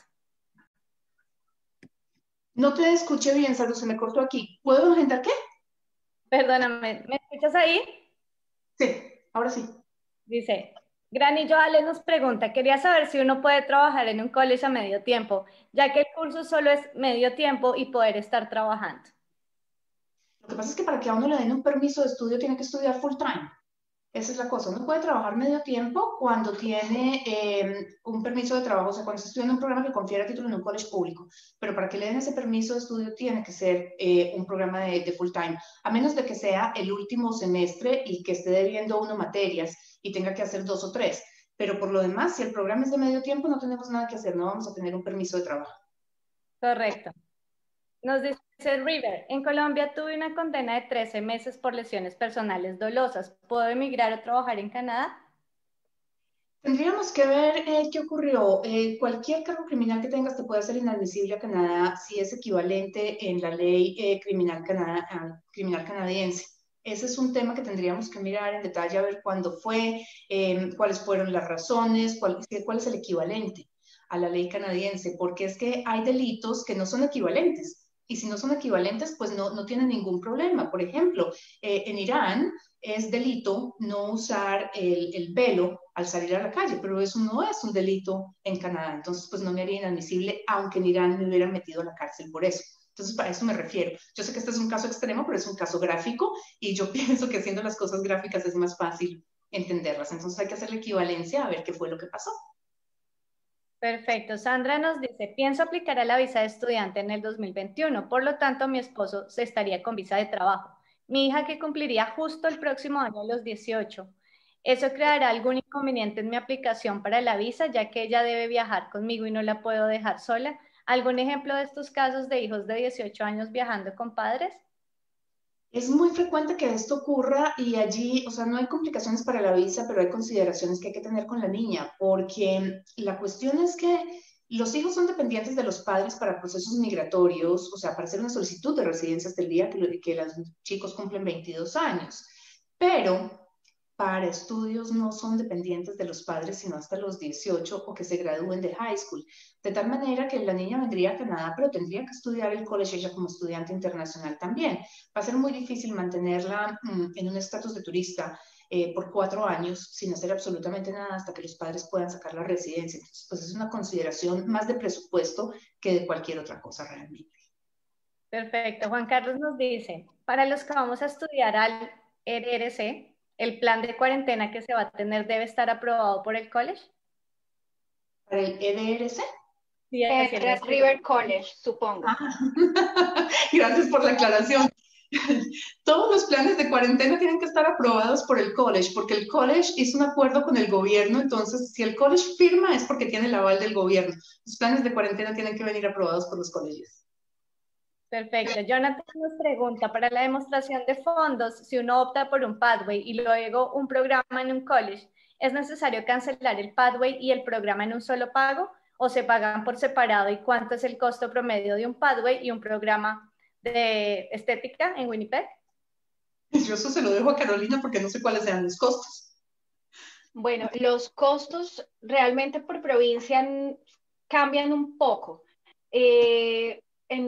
Speaker 2: No te escuché bien, Salud, se me cortó aquí. ¿Puedo agendar qué?
Speaker 4: Perdóname, ¿me escuchas ahí?
Speaker 2: Sí, ahora sí.
Speaker 4: Dice, Granillo Ale nos pregunta, quería saber si uno puede trabajar en un college a medio tiempo, ya que el curso solo es medio tiempo y poder estar trabajando.
Speaker 2: Lo que pasa es que para que a uno le den un permiso de estudio tiene que estudiar full time. Esa es la cosa. Uno puede trabajar medio tiempo cuando tiene em, un permiso de trabajo, o sea, cuando está estudiando un programa que confiere título en un college público. Pero para que le den ese permiso de estudio tiene que ser eh, un programa de, de, full time, a menos de que sea el último semestre y que esté debiendo uno materias y tenga que hacer dos o tres. Pero por lo demás, si el programa es de medio tiempo, no tenemos nada que hacer, no vamos a tener un permiso de trabajo.
Speaker 4: Correcto. Nos dice River, en Colombia tuve una condena de 13 meses por lesiones personales dolosas. ¿Puedo emigrar o trabajar en Canadá?
Speaker 2: Tendríamos que ver eh, qué ocurrió. Eh, cualquier cargo criminal que tengas te puede hacer inadmisible a Canadá si es equivalente en la ley eh, criminal, Canadá, criminal canadiense. Ese es un tema que tendríamos que mirar en detalle a ver cuándo fue, em, cuáles fueron las razones, cuál, cuál es el equivalente a la ley canadiense, porque es que hay delitos que no son equivalentes y si no son equivalentes, pues no, no tienen ningún problema. Por ejemplo, eh, en Irán es delito no usar el, el, velo al salir a la calle, pero eso no es un delito en Canadá. Entonces, pues no me haría inadmisible, aunque en Irán me hubieran metido a la cárcel por eso. Entonces, para eso me refiero. Yo sé que este es un caso extremo, pero es un caso gráfico y yo pienso que haciendo las cosas gráficas es más fácil entenderlas. Entonces, hay que hacer la equivalencia a ver qué fue lo que pasó.
Speaker 4: Perfecto. Sandra nos dice, pienso aplicar a la visa de estudiante en el 2021, por lo tanto mi esposo se estaría con visa de trabajo. Mi hija que cumpliría justo el próximo año los 18. ¿Eso creará algún inconveniente en mi aplicación para la visa, ya que ella debe viajar conmigo y no la puedo dejar sola? ¿Algún ejemplo de estos casos de hijos de 18 años viajando con padres?
Speaker 2: Es muy frecuente que esto ocurra y allí, o sea, no hay complicaciones para la visa, pero hay consideraciones que hay que tener con la niña, porque la cuestión es que los hijos son dependientes de los padres para procesos migratorios, o sea, para hacer una solicitud de residencia hasta el día que, que los chicos cumplen 22 años. Pero para estudios no son dependientes de los padres sino hasta los 18 o que se gradúen de high school. De tal manera que la niña vendría a Canadá, pero tendría que estudiar el college ella como estudiante internacional también. Va a ser muy difícil mantenerla mm, en un estatus de turista eh, por cuatro años sin hacer absolutamente nada hasta que los padres puedan sacar la residencia. Entonces, pues es una consideración más de presupuesto que de cualquier otra cosa realmente.
Speaker 4: Perfecto. Juan Carlos nos dice, para los que vamos a estudiar al RRC, el plan de cuarentena que se va a tener debe estar aprobado por el college?
Speaker 2: ¿Para el EDRC?
Speaker 3: Sí, es River College, supongo. Ah.
Speaker 2: Gracias por la aclaración. Todos los planes de cuarentena tienen que estar aprobados por el college, porque el college hizo un acuerdo con el gobierno, entonces si el college firma es porque tiene el aval del gobierno. Los planes de cuarentena tienen que venir aprobados por los colegios.
Speaker 4: Perfecto. Jonathan nos pregunta, para la demostración de fondos, si uno opta por un pathway y luego un programa en un college, ¿es necesario cancelar el pathway y el programa en un solo pago o se pagan por separado y cuánto es el costo promedio de un pathway y un programa de estética en Winnipeg?
Speaker 2: Yo eso se lo dejo a Carolina porque no sé cuáles sean los costos.
Speaker 3: Bueno, los costos realmente por provincia cambian un poco. Eh, en,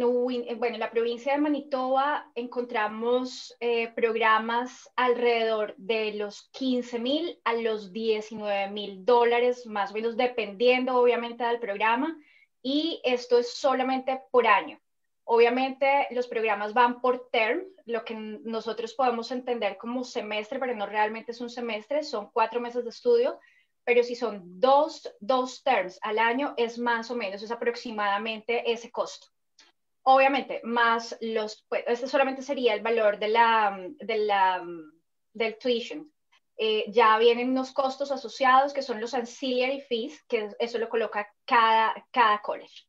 Speaker 3: bueno, en la provincia de Manitoba encontramos eh, programas alrededor de los 15 mil a los 19 mil dólares, más o menos dependiendo obviamente del programa, y esto es solamente por año. Obviamente los programas van por term, lo que nosotros podemos entender como semestre, pero no realmente es un semestre, son cuatro meses de estudio, pero si son dos, dos terms al año, es más o menos, es aproximadamente ese costo. Obviamente, más los, pues, este solamente sería el valor de la, de la, del tuition. Eh, ya vienen unos costos asociados que son los ancillary fees, que eso lo coloca cada, cada college.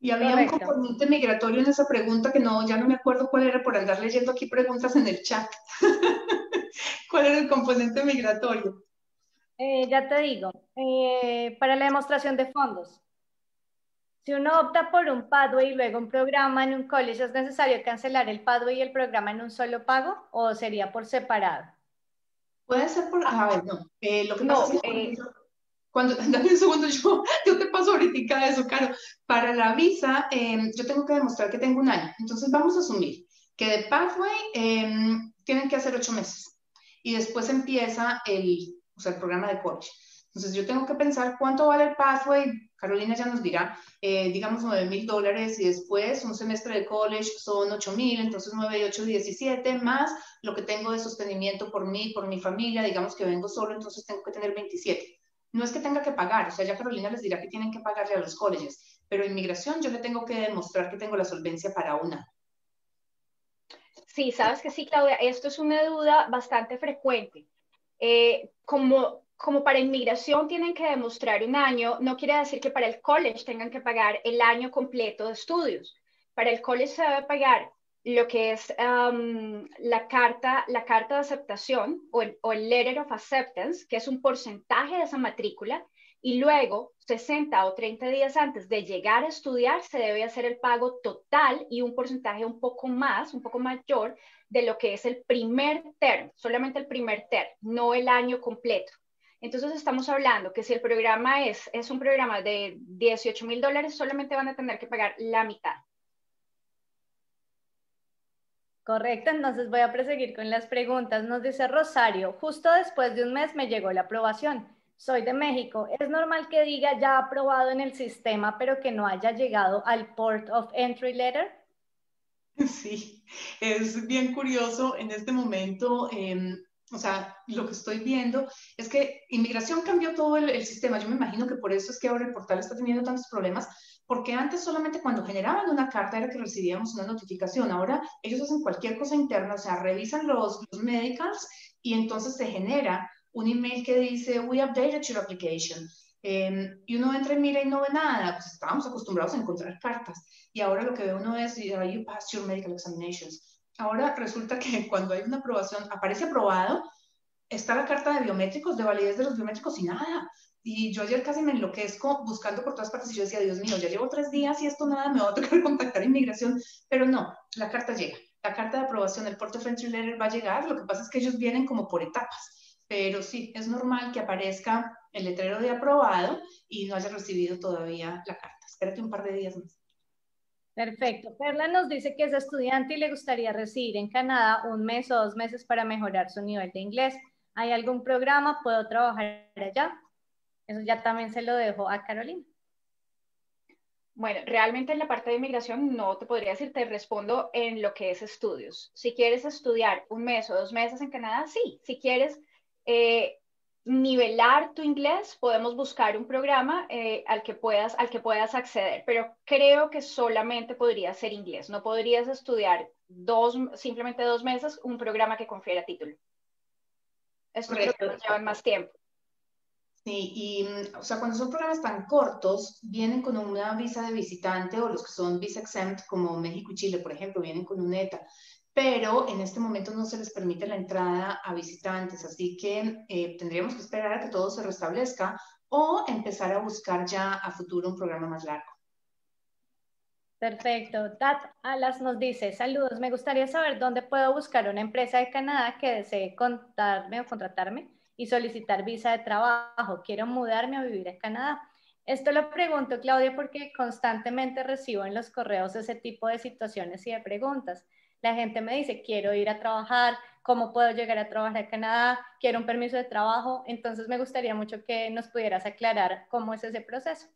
Speaker 2: Y había un componente migratorio en esa pregunta que no, ya no me acuerdo cuál era por andar leyendo aquí preguntas en el chat. ¿Cuál era el componente migratorio?
Speaker 4: Eh, ya te digo, eh, para la demostración de fondos. Si uno opta por un pathway y luego un programa en un college, ¿es necesario cancelar el pathway y el programa en un solo pago o sería por separado?
Speaker 2: Puede ser por, a ver, no, eh, lo que no, pasa es que eh, cuando, dame un segundo, yo, yo te paso ahorita eso, claro. Para la visa, em, yo tengo que demostrar que tengo un año. Entonces, vamos a asumir que de Pathway em, tienen que hacer ocho meses. Y después empieza el, o sea, el programa de college. Entonces, yo tengo que pensar cuánto vale el pathway. Carolina ya nos dirá, eh, digamos, 9 mil dólares y después un semestre de college son 8 mil, entonces 9 y 8, 17, más lo que tengo de sostenimiento por mí, por mi familia, digamos que vengo solo, entonces tengo que tener 27. No es que tenga que pagar, o sea, ya Carolina les dirá que tienen que pagarle a los colleges, pero en migración yo le tengo que demostrar que tengo la solvencia para una.
Speaker 3: Sí, sabes que sí, Claudia, esto es una duda bastante frecuente. Eh, como como para inmigración tienen que demostrar un año, no quiere decir que para el college tengan que pagar el año completo de estudios. Para el college se debe pagar lo que es um, la, carta, la carta de aceptación o el, o el letter of acceptance, que es un porcentaje de esa matrícula, y luego 60 o 30 días antes de llegar a estudiar se debe hacer el pago total y un porcentaje un poco más, un poco mayor de lo que es el primer term, solamente el primer term, no el año completo. Entonces estamos hablando que si el programa es, es un programa de 18 mil dólares, solamente van a tener que pagar la mitad.
Speaker 4: Correcto, entonces voy a proseguir con las preguntas. Nos dice Rosario, justo después de un mes me llegó la aprobación. Soy de México. ¿Es normal que diga ya aprobado en el sistema, pero que no haya llegado al Port of Entry Letter?
Speaker 2: Sí, es bien curioso. En este momento, eh, o sea, lo que estoy viendo es que inmigración cambió todo el, sistema. Yo me imagino que por eso es que ahora el portal está teniendo tantos problemas, porque antes solamente cuando generaban una carta era que recibíamos una notificación. Ahora ellos hacen cualquier cosa interna, o sea, revisan los, los medicals y entonces se genera un email que dice, we updated your application. Em, y uno entra y mira y no ve nada, pues estábamos acostumbrados a encontrar cartas. Y ahora lo que ve uno es, you passed your medical examinations Ahora resulta que cuando hay una aprobación, aparece aprobado, está la carta de biométricos, de validez de los biométricos y nada. Y yo ayer casi me enloquezco buscando por todas partes y yo decía, Dios mío, ya llevo tres días y esto nada, me va a tocar contactar inmigración. Pero no, la carta llega. La carta de aprobación, el Port of Letter va a llegar. Lo que pasa es que ellos vienen como por etapas. Pero sí, es normal que aparezca el letrero de aprobado y no haya recibido todavía la carta. Espérate un par de días más.
Speaker 4: Perfecto. Perla nos dice que es estudiante y le gustaría residir en Canadá un mes o dos meses para mejorar su nivel de inglés. ¿Hay algún programa? ¿Puedo trabajar allá? Eso ya también se lo dejo a Carolina.
Speaker 3: Bueno, realmente en la parte de inmigración no te podría decir, te respondo en lo que es estudios. Si quieres estudiar un mes o dos meses en Canadá, sí. Si quieres eh, nivelar tu inglés, podemos buscar un programa eh, al, que puedas, al que puedas acceder, pero creo que solamente podría ser inglés. No podrías estudiar dos, simplemente dos meses un programa que confiera título. Estos programas llevan más tiempo.
Speaker 2: Sí, y o sea, cuando son programas tan cortos, vienen con una visa de visitante o los que son visa exempt, como México y Chile, por ejemplo, vienen con un ETA pero en este momento no se les permite la entrada a visitantes, así que eh, tendríamos que esperar a que todo se restablezca o empezar a buscar ya a futuro un programa más largo.
Speaker 4: Perfecto. Tat Alas nos dice, saludos, me gustaría saber dónde puedo buscar una empresa de Canadá que desee contarme o contratarme y solicitar visa de trabajo. Quiero mudarme a vivir a Canadá. Esto lo pregunto, Claudia, porque constantemente recibo en los correos ese tipo de situaciones y de preguntas. La gente me dice, quiero ir a trabajar, ¿cómo puedo llegar a trabajar a Canadá? Quiero un permiso de trabajo. Entonces me gustaría mucho que nos pudieras aclarar cómo es ese proceso.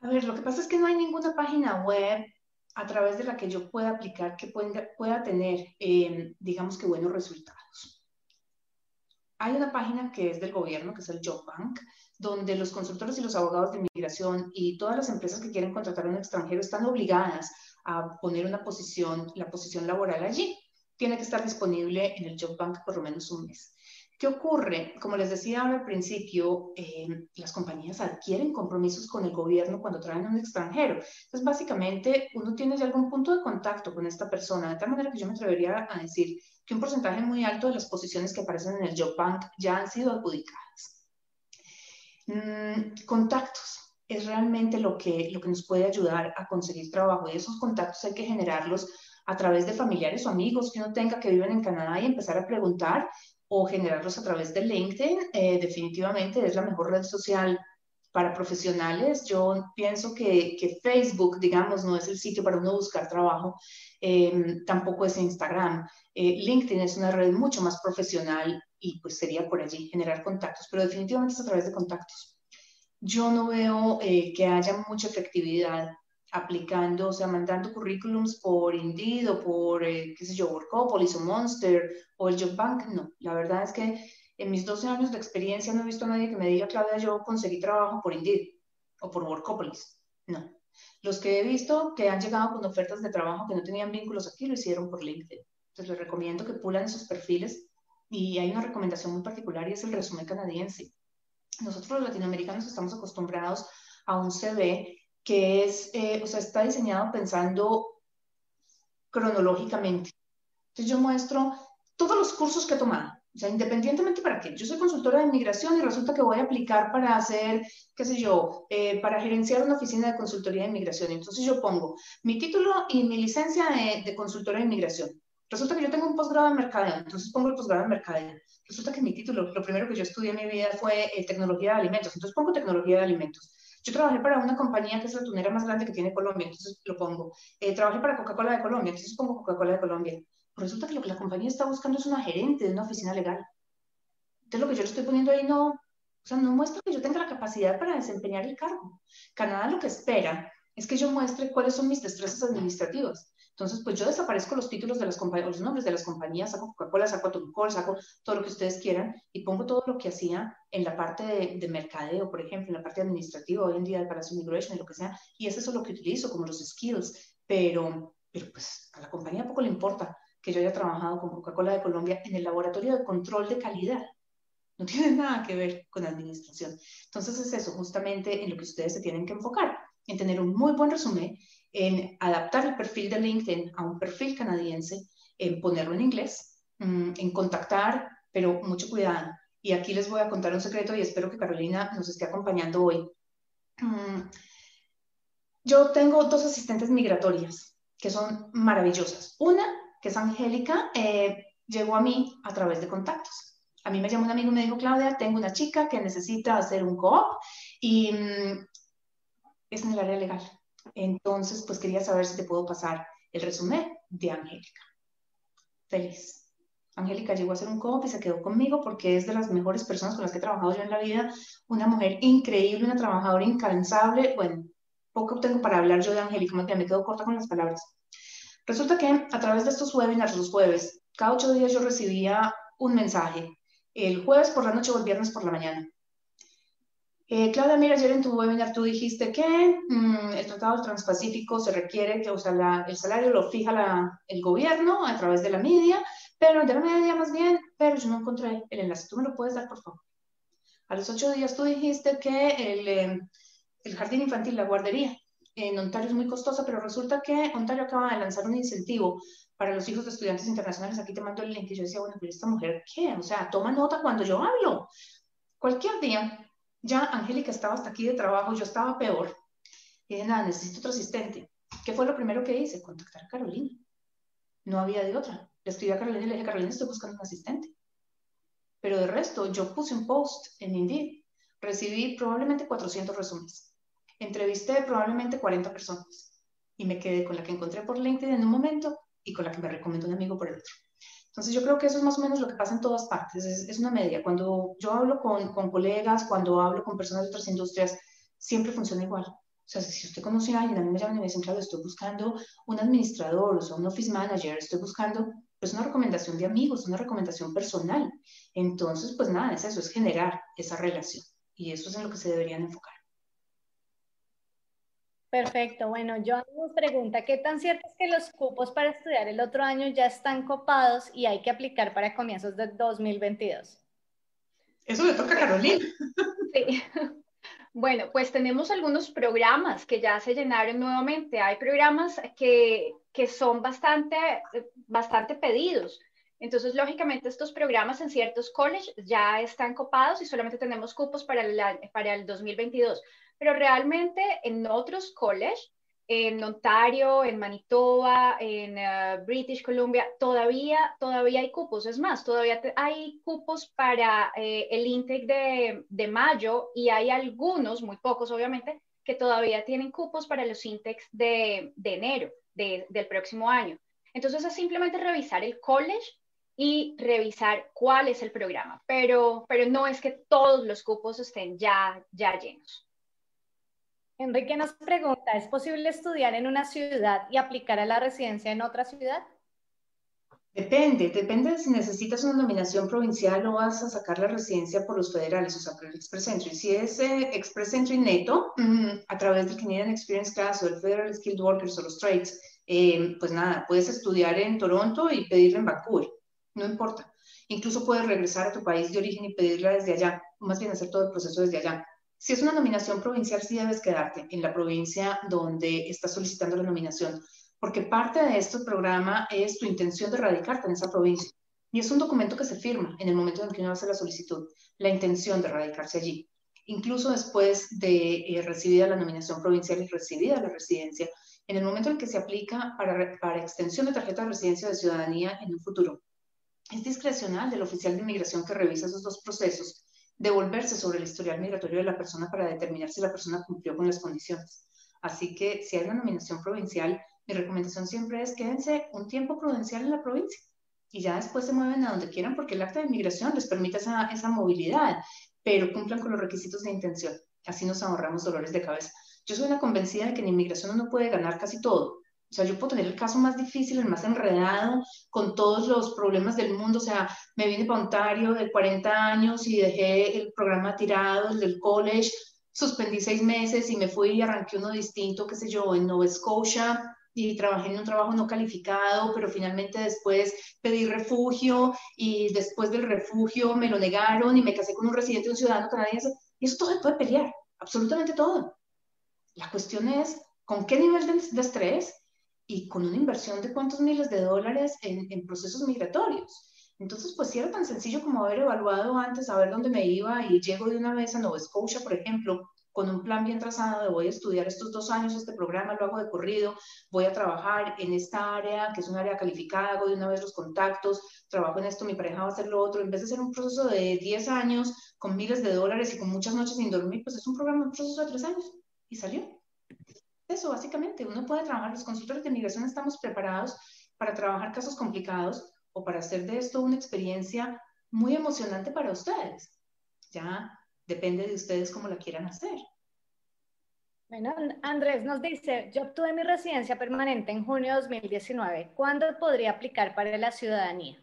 Speaker 2: A ver, lo que pasa es que no hay ninguna página web a través de la que yo pueda aplicar que pueda, tener, eh, digamos que, buenos resultados. Hay una página que es del gobierno, que es el Job Bank, donde los consultores y los abogados de inmigración y todas las empresas que quieren contratar a un extranjero están obligadas a poner una posición, la posición laboral allí. Tiene que estar disponible en el Job Bank por lo menos un mes. ¿Qué ocurre? Como les decía al principio, eh, las compañías adquieren compromisos con el gobierno cuando traen a un extranjero. Entonces, básicamente, uno tiene ya algún punto de contacto con esta persona, de tal manera que yo me atrevería a decir que un porcentaje muy alto de las posiciones que aparecen en el Job Bank ya han sido adjudicadas. Mm, contactos es realmente lo que, lo que nos puede ayudar a conseguir trabajo y esos contactos hay que generarlos a través de familiares o amigos que uno tenga que viven en Canadá y empezar a preguntar o generarlos a través de LinkedIn. Eh, definitivamente es la mejor red social para profesionales. Yo pienso que, Facebook, digamos, no es el sitio para uno buscar trabajo, em, tampoco es Instagram. Eh, LinkedIn es una red mucho más profesional y pues sería por allí generar contactos, pero definitivamente es a través de contactos. Yo no veo eh, que haya mucha efectividad aplicando, o sea, mandando currículums por Indeed o por, eh, qué sé yo, Workopolis o Monster o el Job Bank, no. La verdad es que en mis 12 años de experiencia no he visto a nadie que me diga, Claudia, yo conseguí trabajo por Indeed o por Workopolis. No. Los que he visto que han llegado con ofertas de trabajo que no tenían vínculos aquí lo hicieron por LinkedIn. Entonces les recomiendo que pulan esos perfiles y hay una recomendación muy particular y es el resumen canadiense. Nosotros los latinoamericanos estamos acostumbrados a un CV que es, eh, o sea, está diseñado pensando cronológicamente. Entonces yo muestro todos los cursos que he tomado, o sea, independientemente para qué. Yo soy consultora de inmigración y resulta que voy a aplicar para hacer, qué sé yo, eh, para gerenciar una oficina de consultoría de inmigración. Entonces yo pongo mi título y mi licencia de, de consultora de inmigración. Resulta que yo tengo un posgrado en mercadeo, entonces pongo el posgrado en mercadeo. Resulta que mi título, lo primero que yo estudié en mi vida fue eh, tecnología de alimentos, entonces pongo tecnología de alimentos. Yo trabajé para una compañía que es la tunera más grande que tiene Colombia, entonces lo pongo. Eh, trabajé para Coca-Cola de Colombia, entonces pongo Coca-Cola de Colombia. resulta que lo que la compañía está buscando es una gerente de una oficina legal. Entonces lo que yo le estoy poniendo ahí no, o sea, no muestra que yo tenga la capacidad para desempeñar el cargo. Canadá lo que espera es que yo muestre cuáles son mis destrezas administrativas. Entonces, pues yo desaparezco los títulos de las compañías, los nombres de las compañías, saco Coca-Cola, saco Atomic saco todo lo que ustedes quieran y pongo todo lo que hacía en la parte de, mercadeo, por ejemplo, en la parte administrativa, hoy en día de Palacio Immigration y lo que sea, y eso es lo que utilizo como los skills, pero, pero pues a la compañía poco le importa que yo haya trabajado con Coca-Cola de Colombia en el laboratorio de control de calidad. No tiene nada que ver con administración. Entonces es eso justamente en lo que ustedes se tienen que enfocar, en tener un muy buen resumen en adaptar el perfil de LinkedIn a un perfil canadiense, en ponerlo en inglés, mm, en contactar, pero mucho cuidado. Y aquí les voy a contar un secreto y espero que Carolina nos esté acompañando hoy. Mm, yo tengo dos asistentes migratorias que son maravillosas. Una, que es Angélica, eh, llegó a mí a través de contactos. A mí me llamó un amigo y me dijo, Claudia, tengo una chica que necesita hacer un co-op y mm, es en el área legal. Entonces, pues quería saber si te puedo pasar el resumen de Angélica. Feliz. Angélica llegó a hacer un co y se quedó conmigo porque es de las mejores personas con las que he trabajado yo en la vida. Una mujer increíble, una trabajadora incansable. Bueno, poco tengo para hablar yo de Angélica, me quedo corta con las palabras. Resulta que a través de estos webinars los jueves, cada ocho días yo recibía un mensaje. El jueves por la noche o el viernes por la mañana. Eh, Claudia, mira, ayer en tu webinar tú dijiste que mm, el Tratado Transpacífico se requiere que o sea, el salario lo fija el gobierno a través de la media, pero de la media más bien, pero yo no encontré el enlace. ¿Tú me lo puedes dar, por favor? A los ocho días tú dijiste que el, eh, el jardín infantil, la guardería, en Ontario es muy costosa, pero resulta que Ontario acaba de lanzar un incentivo para los hijos de estudiantes internacionales. Aquí te mando el link y yo decía, bueno, pero esta mujer, ¿qué? O sea, toma nota cuando yo hablo. Cualquier día ya Angélica estaba hasta aquí de trabajo, yo estaba peor. Y dije, nada, necesito otro asistente. ¿Qué fue lo primero que hice? Contactar a Carolina. No había de otra. Le escribí a Carolina y le dije, Carolina, estoy buscando un asistente. Pero de resto, yo puse un post en Indeed, recibí probablemente 400 resúmenes, entrevisté probablemente 40 personas y me quedé con la que encontré por LinkedIn en un momento y con la que me recomendó un amigo por el otro. Entonces yo creo que eso es más o menos lo que pasa en todas partes, es, una media. Cuando yo hablo con, colegas, cuando hablo con personas de otras industrias, siempre funciona igual. O sea, si usted conoce a alguien, a mí me llaman y me dicen, claro, estoy buscando un administrador, o un office manager, estoy buscando, pues una recomendación de amigos, una recomendación personal. Entonces, pues nada, es eso, es generar esa relación. Y eso es en lo que se deberían enfocar.
Speaker 4: Perfecto. Bueno, John nos pregunta, ¿qué tan cierto es que los cupos para estudiar el otro año ya están copados y hay que aplicar para comienzos de 2022?
Speaker 2: Eso le toca a Carolina.
Speaker 3: Sí. Bueno, pues tenemos algunos programas que ya se llenaron nuevamente. Hay programas que, que son bastante, bastante pedidos. Entonces, lógicamente, estos programas en ciertos colleges ya están copados y solamente tenemos cupos para el, para el 2022 pero realmente en otros colleges, en Ontario, en Manitoba, en eh, British Columbia, todavía, todavía hay cupos. Es más, todavía hay cupos para eh, el intake de, de, mayo y hay algunos, muy pocos obviamente, que todavía tienen cupos para los intakes de, de enero del próximo año. Entonces es simplemente revisar el college y revisar cuál es el programa, pero, pero no es que todos los cupos estén ya, ya llenos.
Speaker 4: Enrique nos pregunta, ¿es posible estudiar en una ciudad y aplicar a la residencia en otra ciudad?
Speaker 2: Depende, depende de si necesitas una nominación provincial o vas a sacar la residencia por los federales, o sea, por el Express Entry. Si es eh, Express Entry neto, mm, a través del Canadian Experience Class o el Federal Skilled Workers o los Trades, eh, pues nada, puedes estudiar en Toronto y pedirla en Vancouver, no importa. Incluso puedes regresar a tu país de origen y pedirla desde allá, o más bien hacer todo el proceso desde allá. Si es una nominación provincial, sí debes quedarte en la provincia donde estás solicitando la nominación, porque parte de este programa es tu intención de radicarte en esa provincia. Y es un documento que se firma en el momento en que uno hace la solicitud, la intención de radicarse allí. Incluso después de eh, recibida la nominación provincial y recibida la residencia, en el momento en que se aplica para, para extensión de tarjeta de residencia de ciudadanía en un futuro. Es discrecional del oficial de inmigración que revisa esos dos procesos devolverse sobre el historial migratorio de la persona para determinar si la persona cumplió con las condiciones. Así que si hay una nominación provincial, mi recomendación siempre es quédense un tiempo prudencial en la provincia y ya después se mueven a donde quieran porque el acta de inmigración les permite esa, esa movilidad, pero cumplan con los requisitos de intención. Así nos ahorramos dolores de cabeza. Yo soy una convencida de que en inmigración uno puede ganar casi todo, o sea, yo puedo tener el caso más difícil, el más enredado, con todos los problemas del mundo. O sea, me vine para Ontario de 40 años y dejé el programa tirado, el del college, suspendí seis meses y me fui y arranqué uno distinto, qué sé yo, en Nova Scotia y trabajé en un trabajo no calificado, pero finalmente después pedí refugio y después del refugio me lo negaron y me casé con un residente, un ciudadano canadiense. Y eso todo se puede pelear, absolutamente todo. La cuestión es con qué nivel de estrés y con una inversión de cuántos miles de dólares en, en, procesos migratorios. Entonces, pues si era tan sencillo como haber evaluado antes, saber dónde me iba y llego de una vez a Nova Scotia, por ejemplo, con un plan bien trazado de voy a estudiar estos dos años este programa, lo hago de corrido, voy a trabajar en esta área, que es un área calificada, hago de una vez los contactos, trabajo en esto, mi pareja va a hacer lo otro, en vez de ser un proceso de 10 años con miles de dólares y con muchas noches sin dormir, pues es un programa, un proceso de 3 años y salió eso, básicamente. Uno puede trabajar, los consultores de migración estamos preparados para trabajar casos complicados o para hacer de esto una experiencia muy emocionante para ustedes. Ya depende de ustedes cómo la quieran hacer.
Speaker 4: Bueno, Andrés nos dice, yo obtuve mi residencia permanente en junio de 2019. ¿Cuándo podría aplicar para la ciudadanía?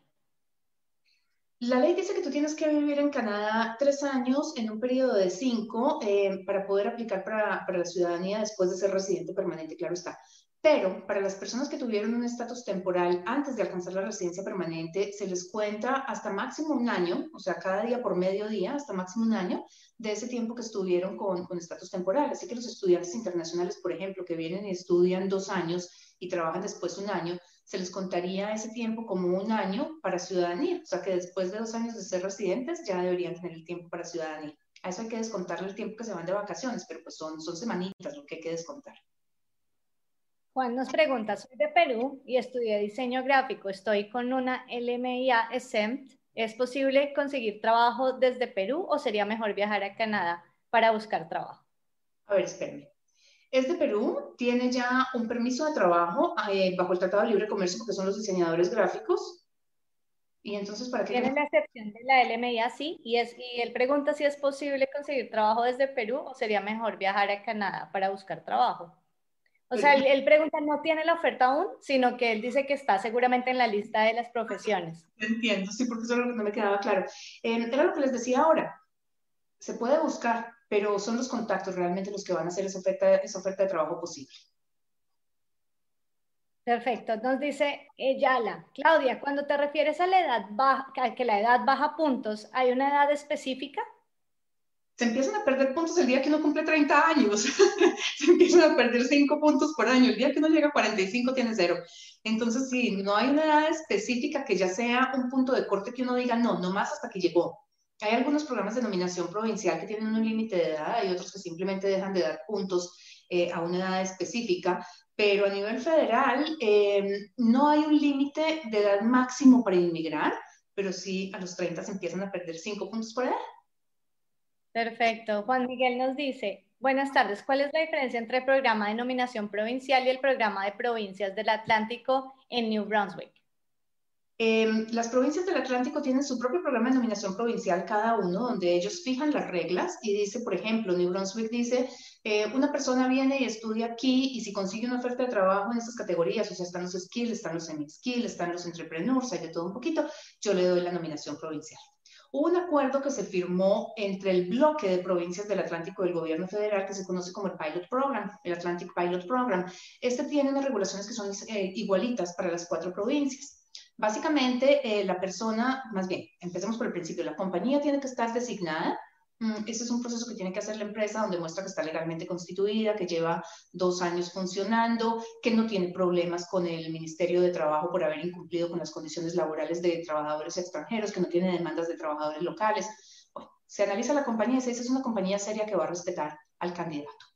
Speaker 2: La ley dice que tú tienes que vivir en Canadá tres años en un periodo de cinco eh, para poder aplicar para, para, la ciudadanía después de ser residente permanente, claro está. Pero para las personas que tuvieron un estatus temporal antes de alcanzar la residencia permanente, se les cuenta hasta máximo un año, o sea, cada día por medio día, hasta máximo un año de ese tiempo que estuvieron con, con estatus temporal. Así que los estudiantes internacionales, por ejemplo, que vienen y estudian dos años y trabajan después un año, se les contaría ese tiempo como un año para ciudadanía. O sea que después de dos años de ser residentes ya deberían tener el tiempo para ciudadanía. A eso hay que descontarle el tiempo que se van de vacaciones, pero pues son, son semanitas lo que hay que descontar.
Speaker 4: Juan nos pregunta, soy de Perú y estudié diseño gráfico. Estoy con una LMIA exempt ¿Es posible conseguir trabajo desde Perú o sería mejor viajar a Canadá para buscar trabajo?
Speaker 2: A ver, espérenme. Es de Perú, tiene ya un permiso de trabajo eh, bajo el Tratado de Libre Comercio porque son los diseñadores gráficos. Y entonces, ¿para qué?
Speaker 4: Tiene la excepción de la LMIA, sí, y, es, y él pregunta si es posible conseguir trabajo desde Perú o sería mejor viajar a Canadá para buscar trabajo. O sea, él, pregunta, no tiene la oferta aún, sino que él dice que está seguramente en la lista de las profesiones.
Speaker 2: Entiendo, sí, porque eso es lo que no me quedaba claro. Eh, era lo que les decía ahora. Se puede buscar, pero son los contactos realmente los que van a hacer esa oferta, esa oferta de trabajo posible.
Speaker 4: Perfecto, nos dice Yala. Claudia, cuando te refieres a la edad baja, a que la edad baja puntos, ¿hay una edad específica?
Speaker 2: se empiezan a perder puntos el día que uno cumple 30 años. se empiezan a perder 5 puntos por año. El día que uno llega a 45 tiene cero. Entonces, sí, no hay una edad específica que ya sea un punto de corte que uno diga, no, no más hasta que llegó. Hay algunos programas de nominación provincial que tienen un límite de edad, hay otros que simplemente dejan de dar puntos eh, a una edad específica, pero a nivel federal eh, no hay un límite de edad máximo para inmigrar, pero sí a los 30 se empiezan a perder 5 puntos por edad.
Speaker 4: Perfecto. Juan Miguel nos dice, buenas tardes, ¿cuál es la diferencia entre el programa de nominación provincial y el programa de provincias del Atlántico en New Brunswick?
Speaker 2: Em, las provincias del Atlántico tienen su propio programa de nominación provincial cada uno, donde ellos fijan las reglas y dice, por ejemplo, New Brunswick dice, eh, una persona viene y estudia aquí y si consigue una oferta de trabajo en estas categorías, o sea, están los skills, están los semi-skills, están los entrepreneurs, hay de todo un poquito, yo le doy la nominación provincial. Hubo un acuerdo que se firmó entre el bloque de provincias del Atlántico del gobierno federal que se conoce como el Pilot Program, el Atlantic Pilot Program. Este tiene unas regulaciones que son eh, igualitas para las cuatro provincias. Básicamente, eh, la persona, más bien, empecemos por el principio, la compañía tiene que estar designada Mm, ese es un proceso que tiene que hacer la empresa donde muestra que está legalmente constituida, que lleva dos años funcionando, que no tiene problemas con el Ministerio de Trabajo por haber incumplido con las condiciones laborales de trabajadores extranjeros, que no tiene demandas de trabajadores locales. Bueno, se analiza la compañía y se dice es una compañía seria que va a respetar al candidato.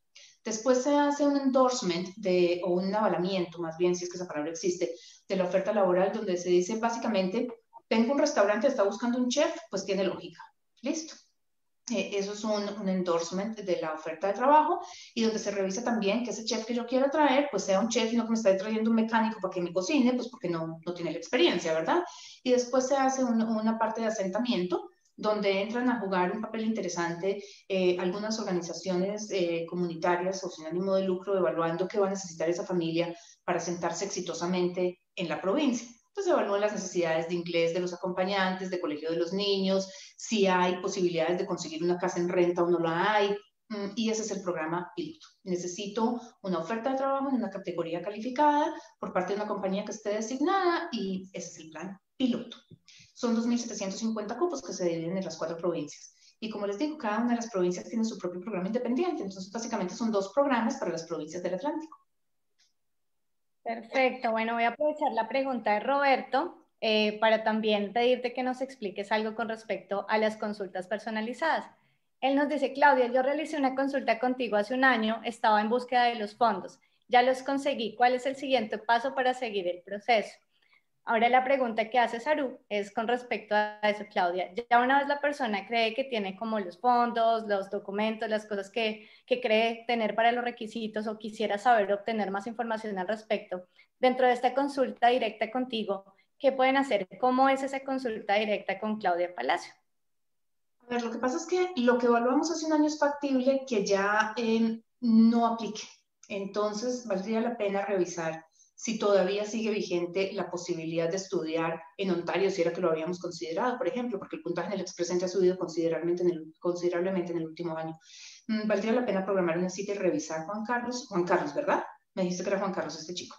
Speaker 2: Después se hace un endorsement de, o un avalamiento, más bien, si es que esa palabra existe, de la oferta laboral, donde se dice básicamente, tengo un restaurante, está buscando un chef, pues tiene lógica. Listo eh, eso es un, endorsement de la oferta de trabajo y donde se revisa también que ese chef que yo quiera traer, pues sea un chef y no que me esté trayendo un mecánico para que me cocine, pues porque no, no tiene la experiencia, ¿verdad? Y después se hace una parte de asentamiento donde entran a jugar un papel interesante eh, algunas organizaciones eh, comunitarias o sin ánimo de lucro evaluando qué va a necesitar esa familia para sentarse exitosamente en la provincia. Entonces evalúan las necesidades de inglés de los acompañantes, de colegio de los niños, si hay posibilidades de conseguir una casa en renta o no la hay. Mm, y ese es el programa piloto. Necesito una oferta de trabajo en una categoría calificada por parte de una compañía que esté designada y ese es el plan piloto. Son 2.750 cupos que se dividen en las cuatro provincias. Y como les digo, cada una de las provincias tiene su propio programa independiente. Entonces, básicamente son dos programas para las provincias del Atlántico.
Speaker 4: Perfecto, bueno, voy a aprovechar la pregunta de Roberto eh, para también pedirte que nos expliques algo con respecto a las consultas personalizadas. Él nos dice, Claudia, yo realicé una consulta contigo hace un año, estaba en búsqueda de los fondos, ya los conseguí, ¿cuál es el siguiente paso para seguir el proceso? Ahora la pregunta que hace Saru es con respecto a eso, Claudia. Ya una vez la persona cree que tiene como los fondos, los documentos, las cosas que, que cree tener para los requisitos o quisiera saber obtener más información al respecto, dentro de esta consulta directa contigo, ¿qué pueden hacer? ¿Cómo es esa consulta directa con Claudia Palacio?
Speaker 2: A ver, lo que pasa es que lo que evaluamos hace un año es factible que ya eh, no aplique. Entonces, valdría la pena revisar si todavía sigue vigente la posibilidad de estudiar en Ontario, si era que lo habíamos considerado, por ejemplo, porque el puntaje en el expresente ha subido considerablemente en el, considerablemente en el último año. Mm, valdría la pena programar una cita y revisar, Juan Carlos, Juan Carlos, ¿verdad? Me dijiste que era Juan Carlos este chico.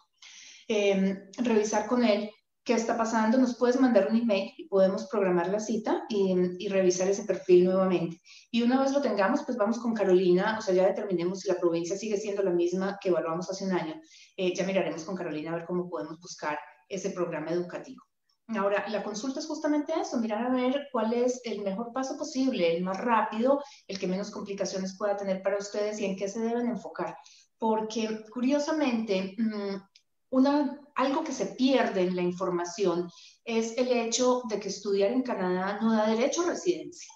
Speaker 2: Em, revisar con él qué está pasando, nos puedes mandar un email y podemos programar la cita y, revisar ese perfil nuevamente. Y una vez lo tengamos, pues vamos con Carolina, o sea, ya determinemos si la provincia sigue siendo la misma que evaluamos hace un año. Eh, ya miraremos con Carolina a ver cómo podemos buscar ese programa educativo. Ahora, la consulta es justamente eso, mirar a ver cuál es el mejor paso posible, el más rápido, el que menos complicaciones pueda tener para ustedes y en qué se deben enfocar. Porque curiosamente, mm, algo que se pierde en la información es el hecho de que estudiar en Canadá no da derecho a residencia.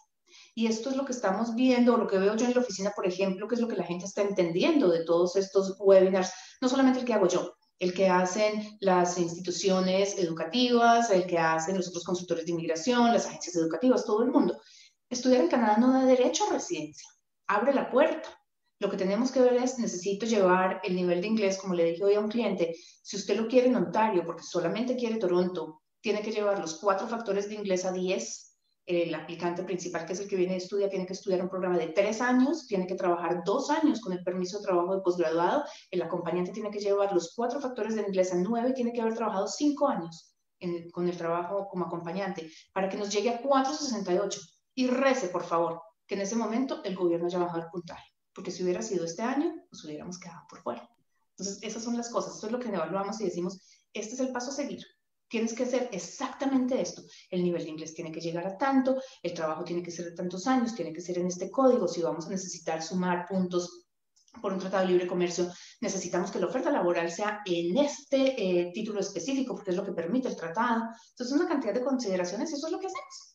Speaker 2: Y esto es lo que estamos viendo, lo que veo yo en la oficina, por ejemplo, que es lo que la gente está entendiendo de todos estos webinars, no solamente el que hago yo, el que hacen las instituciones educativas, el que hacen los otros consultores de inmigración, las agencias educativas, todo el mundo. Estudiar en Canadá no da derecho a residencia, abre la puerta. Lo que tenemos que ver es, necesito llevar el nivel de inglés, como le dije hoy a un cliente, si usted lo quiere en Ontario, porque solamente quiere Toronto, tiene que llevar los cuatro factores de inglés a 10. El aplicante principal, que es el que viene a estudiar, tiene que estudiar un programa de tres años, tiene que trabajar dos años con el permiso de trabajo de posgraduado. El acompañante tiene que llevar los cuatro factores de inglés a nueve y tiene que haber trabajado cinco años con el trabajo como acompañante para que nos llegue a 468. Y rece, por favor, que en ese momento el gobierno ya bajado el puntaje, porque si hubiera sido este año, nos hubiéramos quedado por fuera. Entonces, esas son las cosas, esto es lo que evaluamos y decimos, este es el paso a seguir. Tienes que hacer exactamente esto. El nivel de inglés tiene que llegar a tanto, el trabajo tiene que ser de tantos años, tiene que ser en este código. Si vamos a necesitar sumar puntos por un tratado de libre comercio, necesitamos que la oferta laboral sea en este eh, título específico, porque es lo que permite el tratado. Entonces, una cantidad de consideraciones, y eso es lo que hacemos.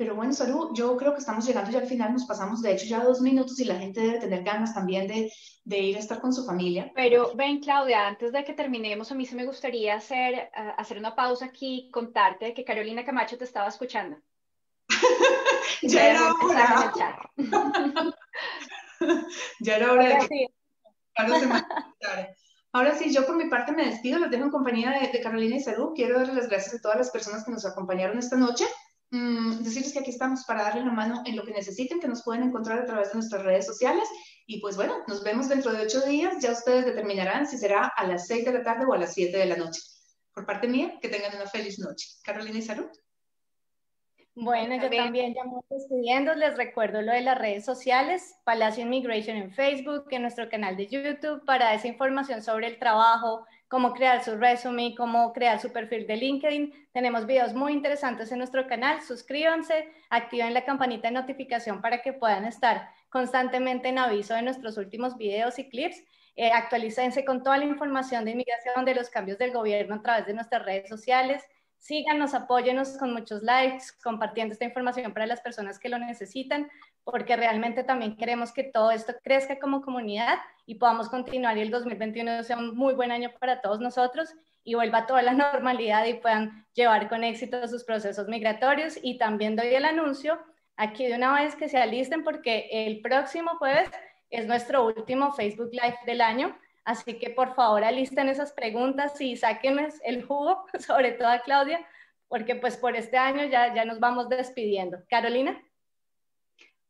Speaker 2: Pero bueno, Salud, yo creo que estamos llegando ya al final, nos pasamos de hecho ya dos minutos y la gente debe tener ganas también de, de ir a estar con su familia.
Speaker 3: Pero ven, Claudia, antes de que terminemos, a mí sí me gustaría hacer, uh, hacer una pausa aquí y contarte que Carolina Camacho te estaba escuchando.
Speaker 2: ya era hora. ya era hora de que Ahora sí, yo por mi parte me despido, les dejo en compañía de, de Carolina y Salud. Quiero darles las gracias a todas las personas que nos acompañaron esta noche. Mm, decirles que aquí estamos para darle una mano en lo que necesiten, que nos pueden encontrar a través de nuestras redes sociales. Y pues bueno, nos vemos dentro de ocho días. Ya ustedes determinarán si será a las seis de la tarde o a las siete de la noche. Por parte mía, que tengan una feliz noche. Carolina y Salud.
Speaker 4: Bueno, yo también ya me despidiendo, les recuerdo lo de las redes sociales, Palacio Immigration en Facebook, en nuestro canal de YouTube, para esa información sobre el trabajo, cómo crear su resumen, cómo crear su perfil de LinkedIn. Tenemos videos muy interesantes en nuestro canal. Suscríbanse, activen la campanita de notificación para que puedan estar constantemente en aviso de nuestros últimos videos y clips. Eh, con toda la información de inmigración, de los cambios del gobierno a través de nuestras redes sociales. Síganos, apóyenos con muchos likes, compartiendo esta información para las personas que lo necesitan, porque realmente también queremos que todo esto crezca como comunidad y podamos continuar y el 2021 sea un muy buen año para todos nosotros y vuelva toda la normalidad y puedan llevar con éxito sus procesos migratorios. Y también doy el anuncio aquí de una vez que se alisten porque el próximo jueves es nuestro último Facebook Live del año. Así que por favor alisten esas preguntas y sáquenles el jugo, sobre todo a Claudia, porque pues por este año ya, ya nos vamos despidiendo. Carolina.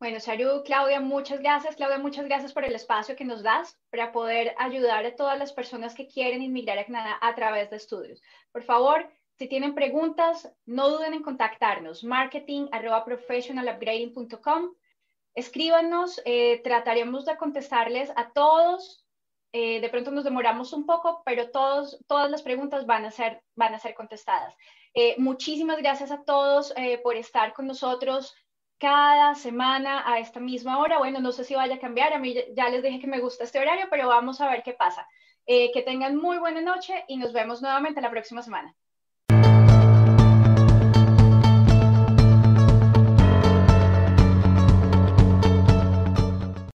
Speaker 3: Bueno, Saru, Claudia, muchas gracias. Claudia, muchas gracias por el espacio que nos das para poder ayudar a todas las personas que quieren inmigrar a Canadá a través de estudios. Por favor, si tienen preguntas, no duden en contactarnos. Marketing. Escríbanos, eh, trataremos de contestarles a todos eh, de pronto nos demoramos un poco, pero todos, todas las preguntas van a ser, van a ser contestadas. Eh, muchísimas gracias a todos eh, por estar con nosotros cada semana a esta misma hora. Bueno, no sé si vaya a cambiar, a mí ya les dije que me gusta este horario, pero vamos a ver qué pasa. que tengan muy buena noche y nos vemos nuevamente la próxima semana.